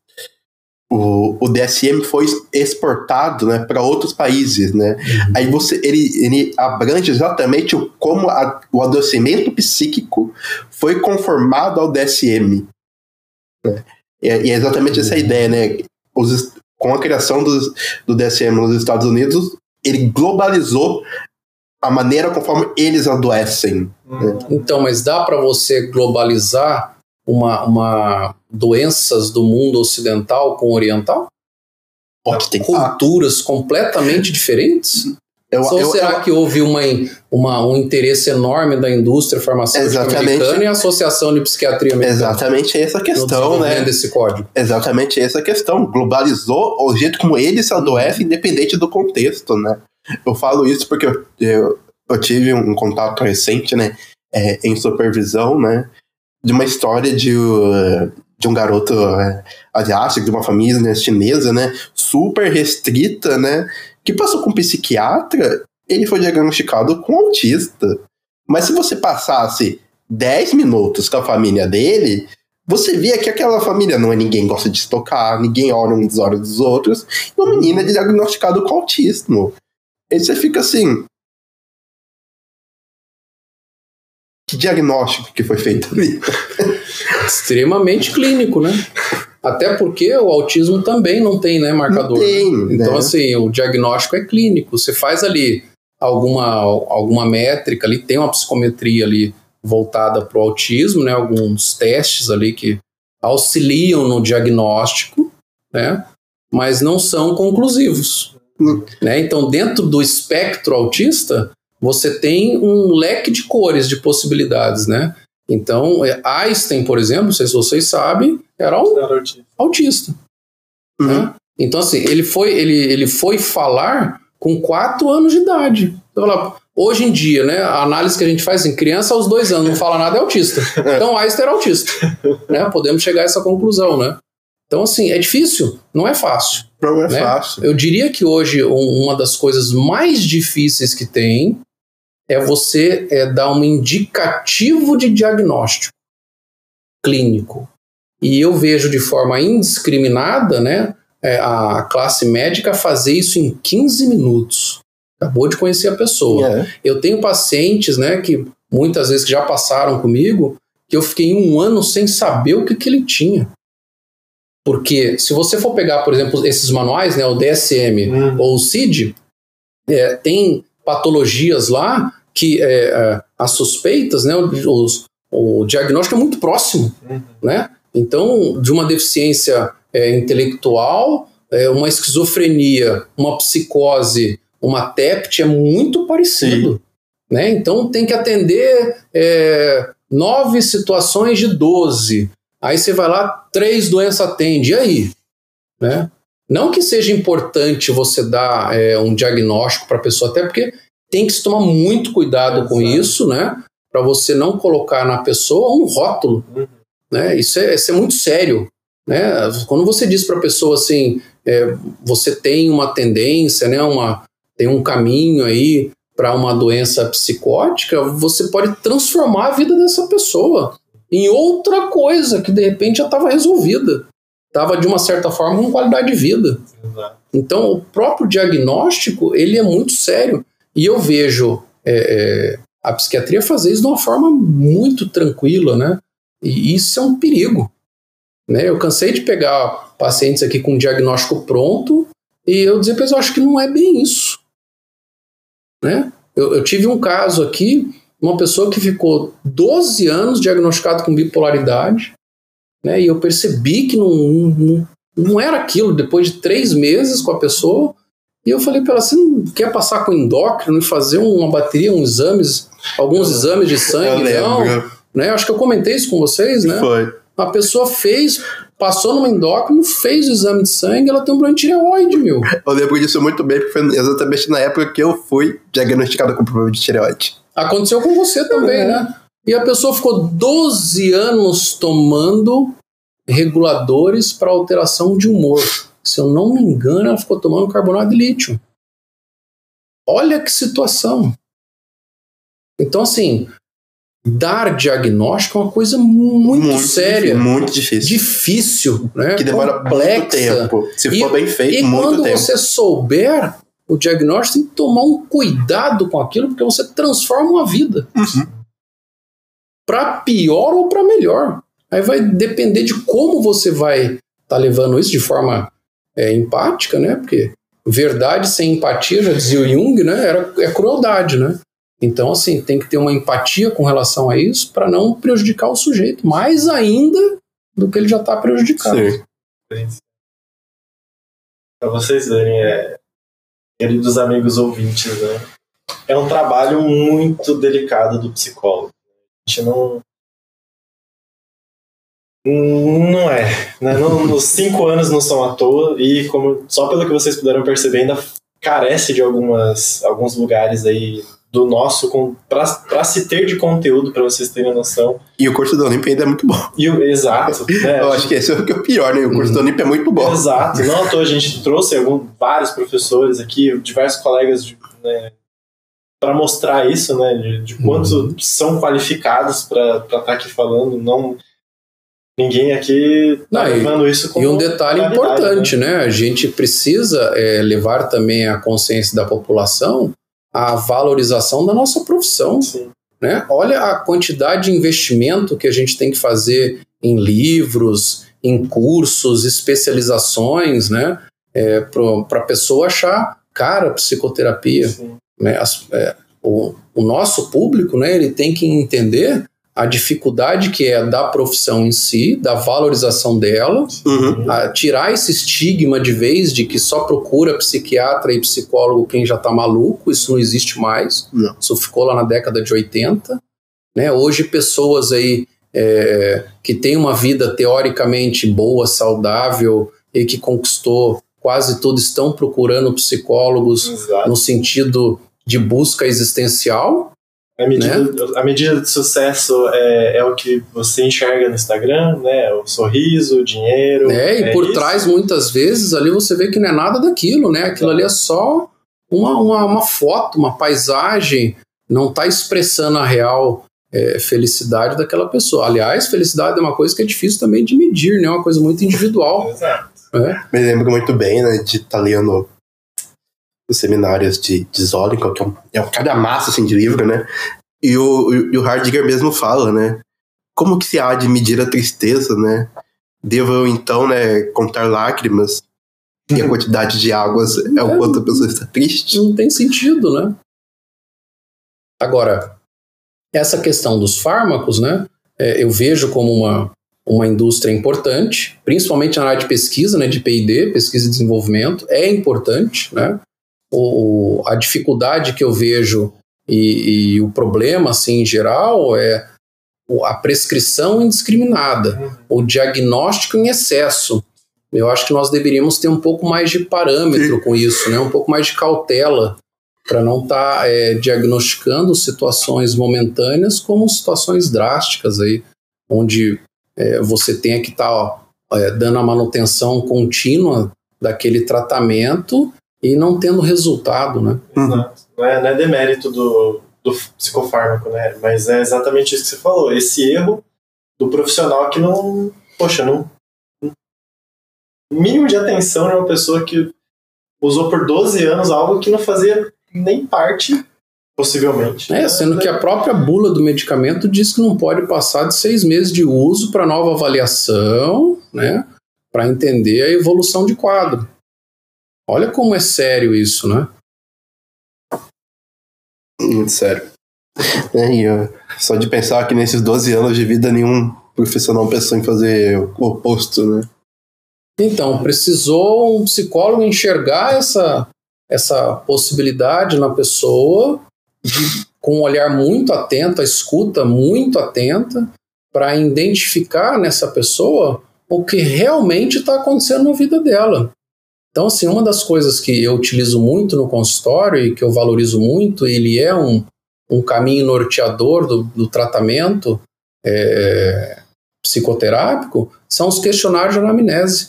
o, o DSM foi exportado né, para outros países. Né? Uhum. Aí você, ele, ele abrange exatamente o, como a, o adoecimento psíquico foi conformado ao DSM. Né? E, é, e, é exatamente uhum. essa ideia, né? Os, com a criação do, do DSM nos Estados Unidos, ele globalizou a maneira conforme eles adoecem. Uhum. Né? Então, mas dá para você globalizar uma, uma doenças do mundo ocidental com o oriental? Pode ter culturas completamente diferentes? Eu, Ou eu, será eu, que houve uma, uma, um interesse enorme da indústria farmacêutica americana e a Associação de Psiquiatria Americana? Exatamente essa questão, né? Desse código. Exatamente essa questão. Globalizou o jeito como ele se adoece, independente do contexto, né? Eu falo isso porque eu, eu, eu tive um contato recente, né? É, em supervisão, né? De uma história de, uh, de um garoto é, asiático, de uma família né, chinesa, né? Super restrita, né? Que passou com um psiquiatra, ele foi diagnosticado com autista. Mas se você passasse 10 minutos com a família dele, você via que aquela família não é ninguém gosta de estocar, ninguém olha uns olhos dos outros, e o menino é diagnosticado com autismo. E você fica assim. Que diagnóstico que foi feito ali? Extremamente clínico, né? Até porque o autismo também não tem, né, marcador. Não tem, Então, né? assim, o diagnóstico é clínico. Você faz ali alguma, alguma métrica ali, tem uma psicometria ali voltada para o autismo, né? Alguns testes ali que auxiliam no diagnóstico, né? Mas não são conclusivos. Né? Então, dentro do espectro autista, você tem um leque de cores, de possibilidades, né? Então, é, Einstein, por exemplo, não sei se vocês sabem, era um autista. Uhum. né? Então, assim, ele foi, ele, ele foi falar com 4 anos de idade. Então, lá, hoje em dia, né, a análise que a gente faz assim, criança aos 2 anos não fala nada é autista. Então, Einstein era autista. né? Podemos chegar a essa conclusão, né? Então, assim, é difícil, não é fácil. Não é né? fácil. Eu diria que hoje um- uma das coisas mais difíceis que tem é você é, dar um indicativo de diagnóstico clínico. E eu vejo de forma indiscriminada né, é, a classe médica fazer isso em 15 minutos. Acabou de conhecer a pessoa. É. Eu tenho pacientes né, que muitas vezes já passaram comigo que eu fiquei um ano sem saber o que, que ele tinha. Porque se você for pegar, por exemplo, esses manuais, né, o DSM Hum. ou o CID, é, tem patologias lá que é, é, as suspeitas, né, os, o diagnóstico é muito próximo, Uhum. né? Então, de uma deficiência é, intelectual, é, uma esquizofrenia, uma psicose, uma TEPT é muito parecido, né? Então tem que atender é, nove situações de 12. Aí você vai lá, três doenças atende, e aí? Né? Não que seja importante você dar é, um diagnóstico para a pessoa, até porque tem que se tomar muito cuidado com Exato. isso, né? Para você não colocar na pessoa um rótulo. Uhum. Né? Isso, é, isso é muito sério. Né? Quando você diz para a pessoa assim, é, você tem uma tendência, né? uma, tem um caminho aí para uma doença psicótica, você pode transformar a vida dessa pessoa em outra coisa que de repente já estava resolvida. Estava de uma certa forma com qualidade de vida. Exato. Então, o próprio diagnóstico ele é muito sério. E eu vejo é, é, a psiquiatria fazer isso de uma forma muito tranquila, né? E isso é um perigo. Né? Eu cansei de pegar pacientes aqui com diagnóstico pronto e eu dizer eu acho que não é bem isso. Né? Eu, eu tive um caso aqui, uma pessoa que ficou 12 anos diagnosticado com bipolaridade, né? e eu percebi que não, não, não era aquilo, depois de três meses com a pessoa, e eu falei para ela, você não quer passar com endócrino e fazer uma bateria, uns exames, alguns exames de Eu sangue? Não, lembro. né? Acho que eu comentei isso com vocês, né? Foi. A pessoa fez, passou numa endócrino, fez o exame de sangue, ela tem um problema de tireoide, meu. Eu lembro disso muito bem, porque foi exatamente na época que eu fui diagnosticado com problema de tireoide. Aconteceu com você também, É. né? E a pessoa ficou 12 anos tomando reguladores para alteração de humor. Se eu não me engano, ela ficou tomando carbonato de lítio. Olha que situação. Então, assim, dar diagnóstico é uma coisa muito, séria, difícil, Muito difícil. difícil, né? que demora complexa. muito tempo. Se E- for bem feito, E muito quando tempo. você souber o diagnóstico, tem que tomar um cuidado com aquilo, porque você transforma uma vida. Uhum. Para pior ou para melhor. Aí vai depender de como você vai estar levando isso de forma é, empática, né? Porque verdade sem empatia, já dizia o Jung, né? Era, é crueldade, né? Então, assim, tem que ter uma empatia com relação a isso para não prejudicar o sujeito, mais ainda do que ele já está prejudicado. Pra vocês verem, é, queridos amigos ouvintes, né? É um trabalho muito delicado do psicólogo. A gente não. Não é. Né? Não- Nos cinco anos não são à toa, e como só pelo que vocês puderam perceber, ainda carece de algumas, alguns lugares aí do nosso para se ter de conteúdo para vocês terem noção. E o curso do Olimpo ainda é muito bom. E o, exato. Né? Eu acho que esse é o é pior, né? O curso uhum. do Olimpo é muito bom. Exato. Não, então a gente trouxe algum, vários professores aqui, diversos colegas né, para mostrar isso, né? De, de quanto uhum. são qualificados para estar tá aqui falando. Não ninguém aqui está levando isso como E um detalhe importante, né? né? A gente precisa é, levar também a consciência da população a valorização da nossa profissão. Sim. Né? Olha a quantidade de investimento que a gente tem que fazer em livros, em cursos, especializações, né? É, para a pessoa achar cara psicoterapia. Né? As, é, o, o, nosso público, né, ele tem que entender a dificuldade que é da profissão em si, da valorização dela, uhum. tirar esse estigma de vez de que só procura psiquiatra e psicólogo quem já está maluco, isso não existe mais. Não. Isso ficou lá na década de 80. Né? Hoje, pessoas aí é, que têm uma vida teoricamente boa, saudável e que conquistou quase tudo estão procurando psicólogos Exato. no sentido de busca existencial a medida, né? a medida de sucesso é, é o que você enxerga no Instagram, né? O sorriso, o dinheiro. É, e é por isso. trás, muitas vezes, ali você vê que não é nada daquilo, né? Aquilo ali é só uma, uma, uma foto, uma paisagem, não está expressando a real é, felicidade daquela pessoa. Aliás, felicidade é uma coisa que é difícil também de medir, né? É uma coisa muito individual. Exato. É. Me lembro muito bem, né, de estar lendo os seminários de, de Zollikow, que é um, é um cada massa assim, de livro, né? E o, e o Heidegger mesmo fala, né? Como que se há de medir a tristeza, né? Devo eu, então, né, contar lágrimas e a uhum. quantidade de águas é o quanto a pessoa está triste? Não tem sentido, né? Agora, essa questão dos fármacos, né? É, eu vejo como uma, uma indústria importante, principalmente na área de pesquisa, né, de P&D, pesquisa e desenvolvimento, é importante, né? O, a dificuldade que eu vejo e, e, o problema, assim, em geral, é a prescrição indiscriminada, o diagnóstico em excesso. Eu acho que nós deveríamos ter um pouco mais de parâmetro com isso, né? um pouco mais de cautela, para não estar tá, é, diagnosticando situações momentâneas como situações drásticas, aí, onde é, você tenha que estar tá, é, dando a manutenção contínua daquele tratamento e não tendo resultado, né? Exato. Não é, não é demérito do, do psicofármaco, né? Mas é exatamente isso que você falou. Esse erro do profissional que não, poxa, não mínimo de atenção de uma pessoa que usou por 12 anos algo que não fazia nem parte, possivelmente. É, sendo que a própria bula do medicamento diz que não pode passar de seis meses de uso para nova avaliação, né? Para entender a evolução de quadro. Olha como é sério isso, né? Muito sério. É, e eu, só de pensar que nesses 12 anos de vida nenhum profissional pensou em fazer o oposto, né? Então, precisou um psicólogo enxergar essa, essa possibilidade na pessoa, de, com um olhar muito atento, a escuta muito atenta, para identificar nessa pessoa o que realmente está acontecendo na vida dela. Então, assim, uma das coisas que eu utilizo muito no consultório e que eu valorizo muito, ele é um, um caminho norteador do, do tratamento é, psicoterápico, são os questionários de anamnese,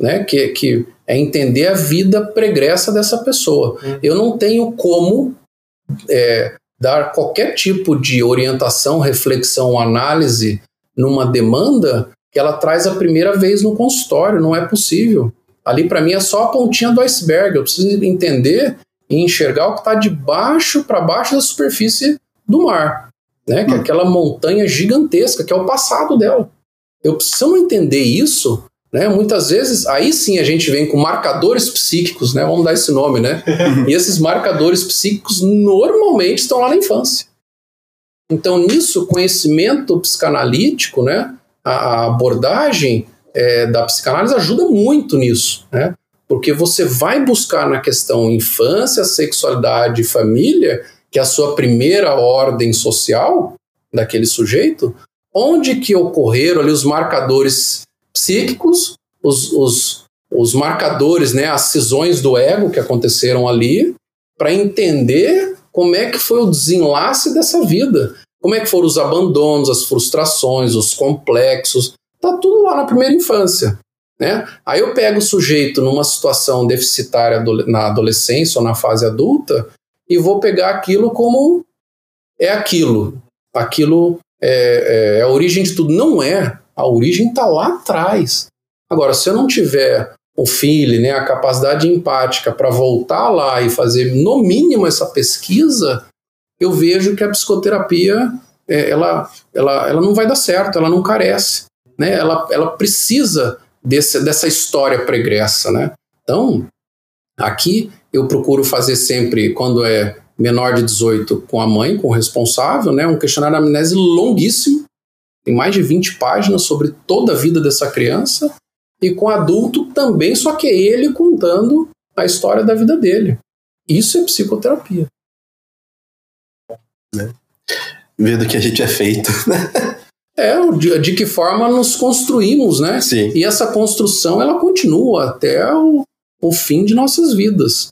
né? Que, que é entender a vida pregressa dessa pessoa. Uhum. Eu não tenho como é, dar qualquer tipo de orientação, reflexão, análise numa demanda que ela traz a primeira vez no consultório, não é possível. Ali para mim é só a pontinha do iceberg. Eu preciso entender e enxergar o que está de baixo para baixo da superfície do mar, né? Que é hum. aquela montanha gigantesca que é o passado dela. Eu preciso entender isso, né? Muitas vezes aí sim a gente vem com marcadores psíquicos, né? Vamos dar esse nome, né? e esses marcadores psíquicos normalmente estão lá na infância. Então nisso conhecimento psicanalítico, né? A abordagem é, da psicanálise ajuda muito nisso, né? Porque você vai buscar na questão infância, sexualidade e família, que é a sua primeira ordem social daquele sujeito, onde que ocorreram ali os marcadores psíquicos, os, os, os marcadores, né, as cisões do ego que aconteceram ali, para entender como é que foi o desenlace dessa vida. Como é que foram os abandonos, as frustrações, os complexos. Tá tudo lá na primeira infância. Né? Aí eu pego o sujeito numa situação deficitária na adolescência ou na fase adulta e vou pegar aquilo como é aquilo. Aquilo é, é, é a origem de tudo. Não é. A origem está lá atrás. Agora, se eu não tiver o feeling, né, a capacidade empática para voltar lá e fazer no mínimo essa pesquisa, eu vejo que a psicoterapia é, ela, ela, ela não vai dar certo, ela não carece, né? ela, ela precisa desse, dessa história pregressa. Né? Então, aqui eu procuro fazer sempre, quando é menor de 18, com a mãe, com o responsável, né? um questionário de amnésia longuíssimo, tem mais de 20 páginas sobre toda a vida dessa criança, e com adulto também, só que é ele contando a história da vida dele. Isso é psicoterapia. Né? Ver do que a gente é feito. É, de, de, que forma nos construímos, né? Sim. E essa construção ela continua até o, o fim de nossas vidas.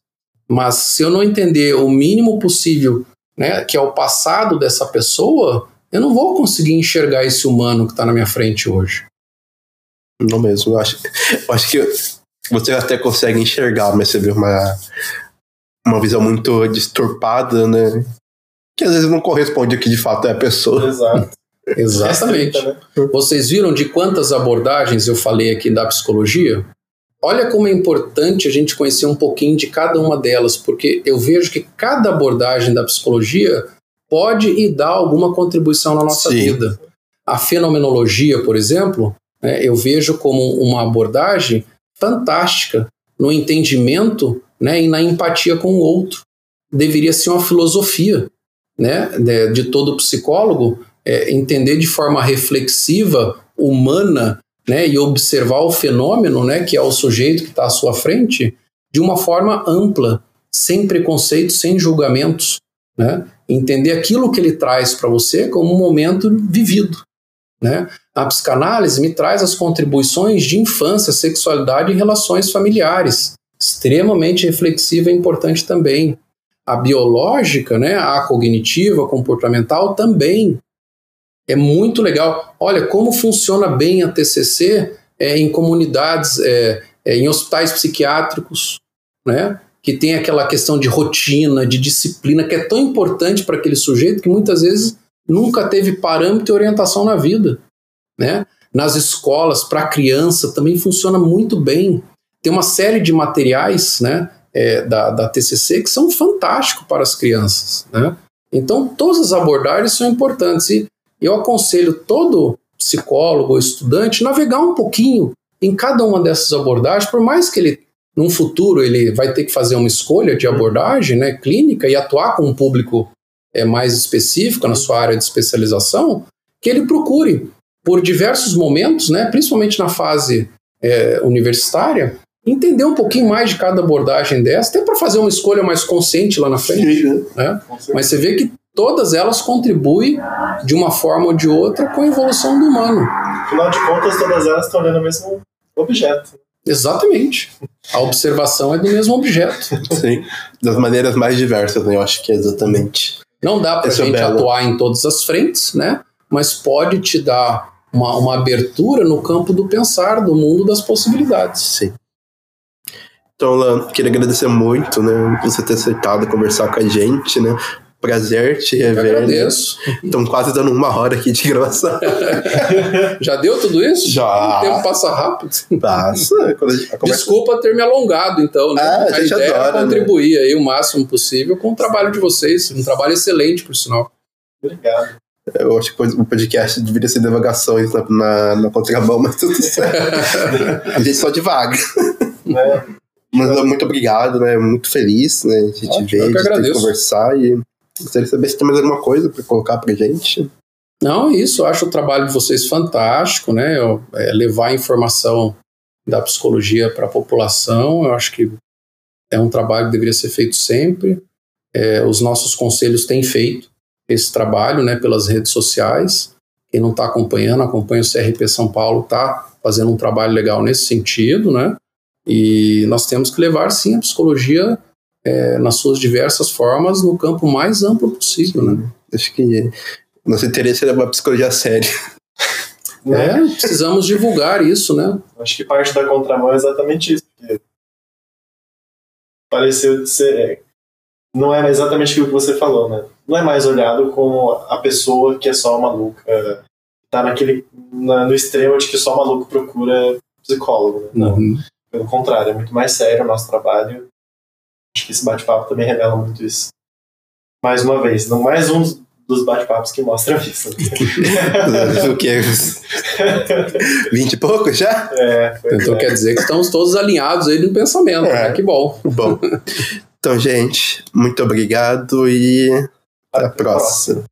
Mas se eu não entender o mínimo possível, né, que é o passado dessa pessoa, eu não vou conseguir enxergar esse humano que está na minha frente hoje. Não mesmo. Eu acho, eu acho que você até consegue enxergar, mas você vê uma, uma visão muito distorpada, né? Que às vezes não corresponde ao que de fato é a pessoa. Exato. Exatamente. Vocês viram de quantas abordagens eu falei aqui da psicologia? Olha como é importante a gente conhecer um pouquinho de cada uma delas, porque eu vejo que cada abordagem da psicologia pode e dá alguma contribuição na nossa Sim. vida. A fenomenologia, por exemplo, né, eu vejo como uma abordagem fantástica no entendimento né, e na empatia com o outro. Deveria ser uma filosofia né, de, de todo psicólogo é, entender de forma reflexiva, humana, né, e observar o fenômeno, né, que é o sujeito que está à sua frente, de uma forma ampla, sem preconceitos, sem julgamentos, né, entender aquilo que ele traz para você como um momento vivido, né. A psicanálise me traz as contribuições de infância, sexualidade e relações familiares. Extremamente reflexiva e importante também. A biológica, né, a cognitiva, comportamental também. É muito legal. Olha como funciona bem a TCC é, em comunidades, é, é, em hospitais psiquiátricos, né? que tem aquela questão de rotina, de disciplina, que é tão importante para aquele sujeito que muitas vezes nunca teve parâmetro e orientação na vida né? Nas escolas, para criança, também funciona muito bem. Tem uma série de materiais né, é, da, da TCC que são fantásticos para as crianças. Né? Então, todas as abordagens são importantes. E eu aconselho todo psicólogo ou estudante navegar um pouquinho em cada uma dessas abordagens, por mais que ele, num futuro, ele vai ter que fazer uma escolha de abordagem né, clínica e atuar com um público é, mais específico na sua área de especialização, que ele procure por diversos momentos, né, principalmente na fase é, universitária, entender um pouquinho mais de cada abordagem dessa, até para fazer uma escolha mais consciente lá na frente. Sim, né? Mas você vê que todas elas contribuem de uma forma ou de outra com a evolução do humano. Afinal de contas, todas elas estão olhando o mesmo objeto. Exatamente. A observação é do mesmo objeto. Sim, das maneiras mais diversas, né? Eu acho que é exatamente. Não dá para a é gente é atuar em todas as frentes, né? Mas pode te dar uma, uma abertura no campo do pensar, do mundo das possibilidades. Sim. Então, Lan, queria agradecer muito, né, por você ter aceitado conversar com a gente, né? Prazer te rever. Eu agradeço. Estão quase dando uma hora aqui de gravação. Já deu tudo isso? Já. O tempo passa rápido. Passa. Conversa... Desculpa ter me alongado, então, né? Ah, a, a ideia adora, é contribuir né? aí o máximo possível com o trabalho de vocês. Um trabalho excelente, por sinal. Obrigado. Eu acho que o podcast deveria ser devagações na, na, na contramão, mas tudo certo. a gente só devaga. É. Mas muito obrigado, né? Muito feliz, né? A gente Ótimo, ver, de conversar e gostaria de saber se tem mais alguma coisa para colocar pra gente. Não, isso, eu acho o trabalho de vocês fantástico, né? Eu, é, levar a informação da psicologia para a população, eu acho que é um trabalho que deveria ser feito sempre. É, os nossos conselhos têm feito esse trabalho né, pelas redes sociais. Quem não está acompanhando, acompanha o CRP São Paulo, está fazendo um trabalho legal nesse sentido, né? E nós temos que levar, sim, a psicologia é, nas suas diversas formas no campo mais amplo possível, né? Acho que nosso interesse é levar a psicologia a sério. É, precisamos divulgar isso, né? Acho que parte da contramão é exatamente isso. Porque pareceu de ser. Não é exatamente aquilo que você falou, né? Não é mais olhado como a pessoa que é só maluca. Tá naquele. Na, no extremo de que só maluco procura psicólogo, né? Não. Uhum. Pelo contrário, é muito mais sério o nosso trabalho. Acho que esse bate-papo também revela muito isso. Mais uma vez, não mais um dos bate-papos que mostram isso. O que? Vinte e pouco já? É, Então é. quer dizer que estamos todos alinhados aí no pensamento, É. né? Que bom. Bom. Então, gente, muito obrigado e até a próxima.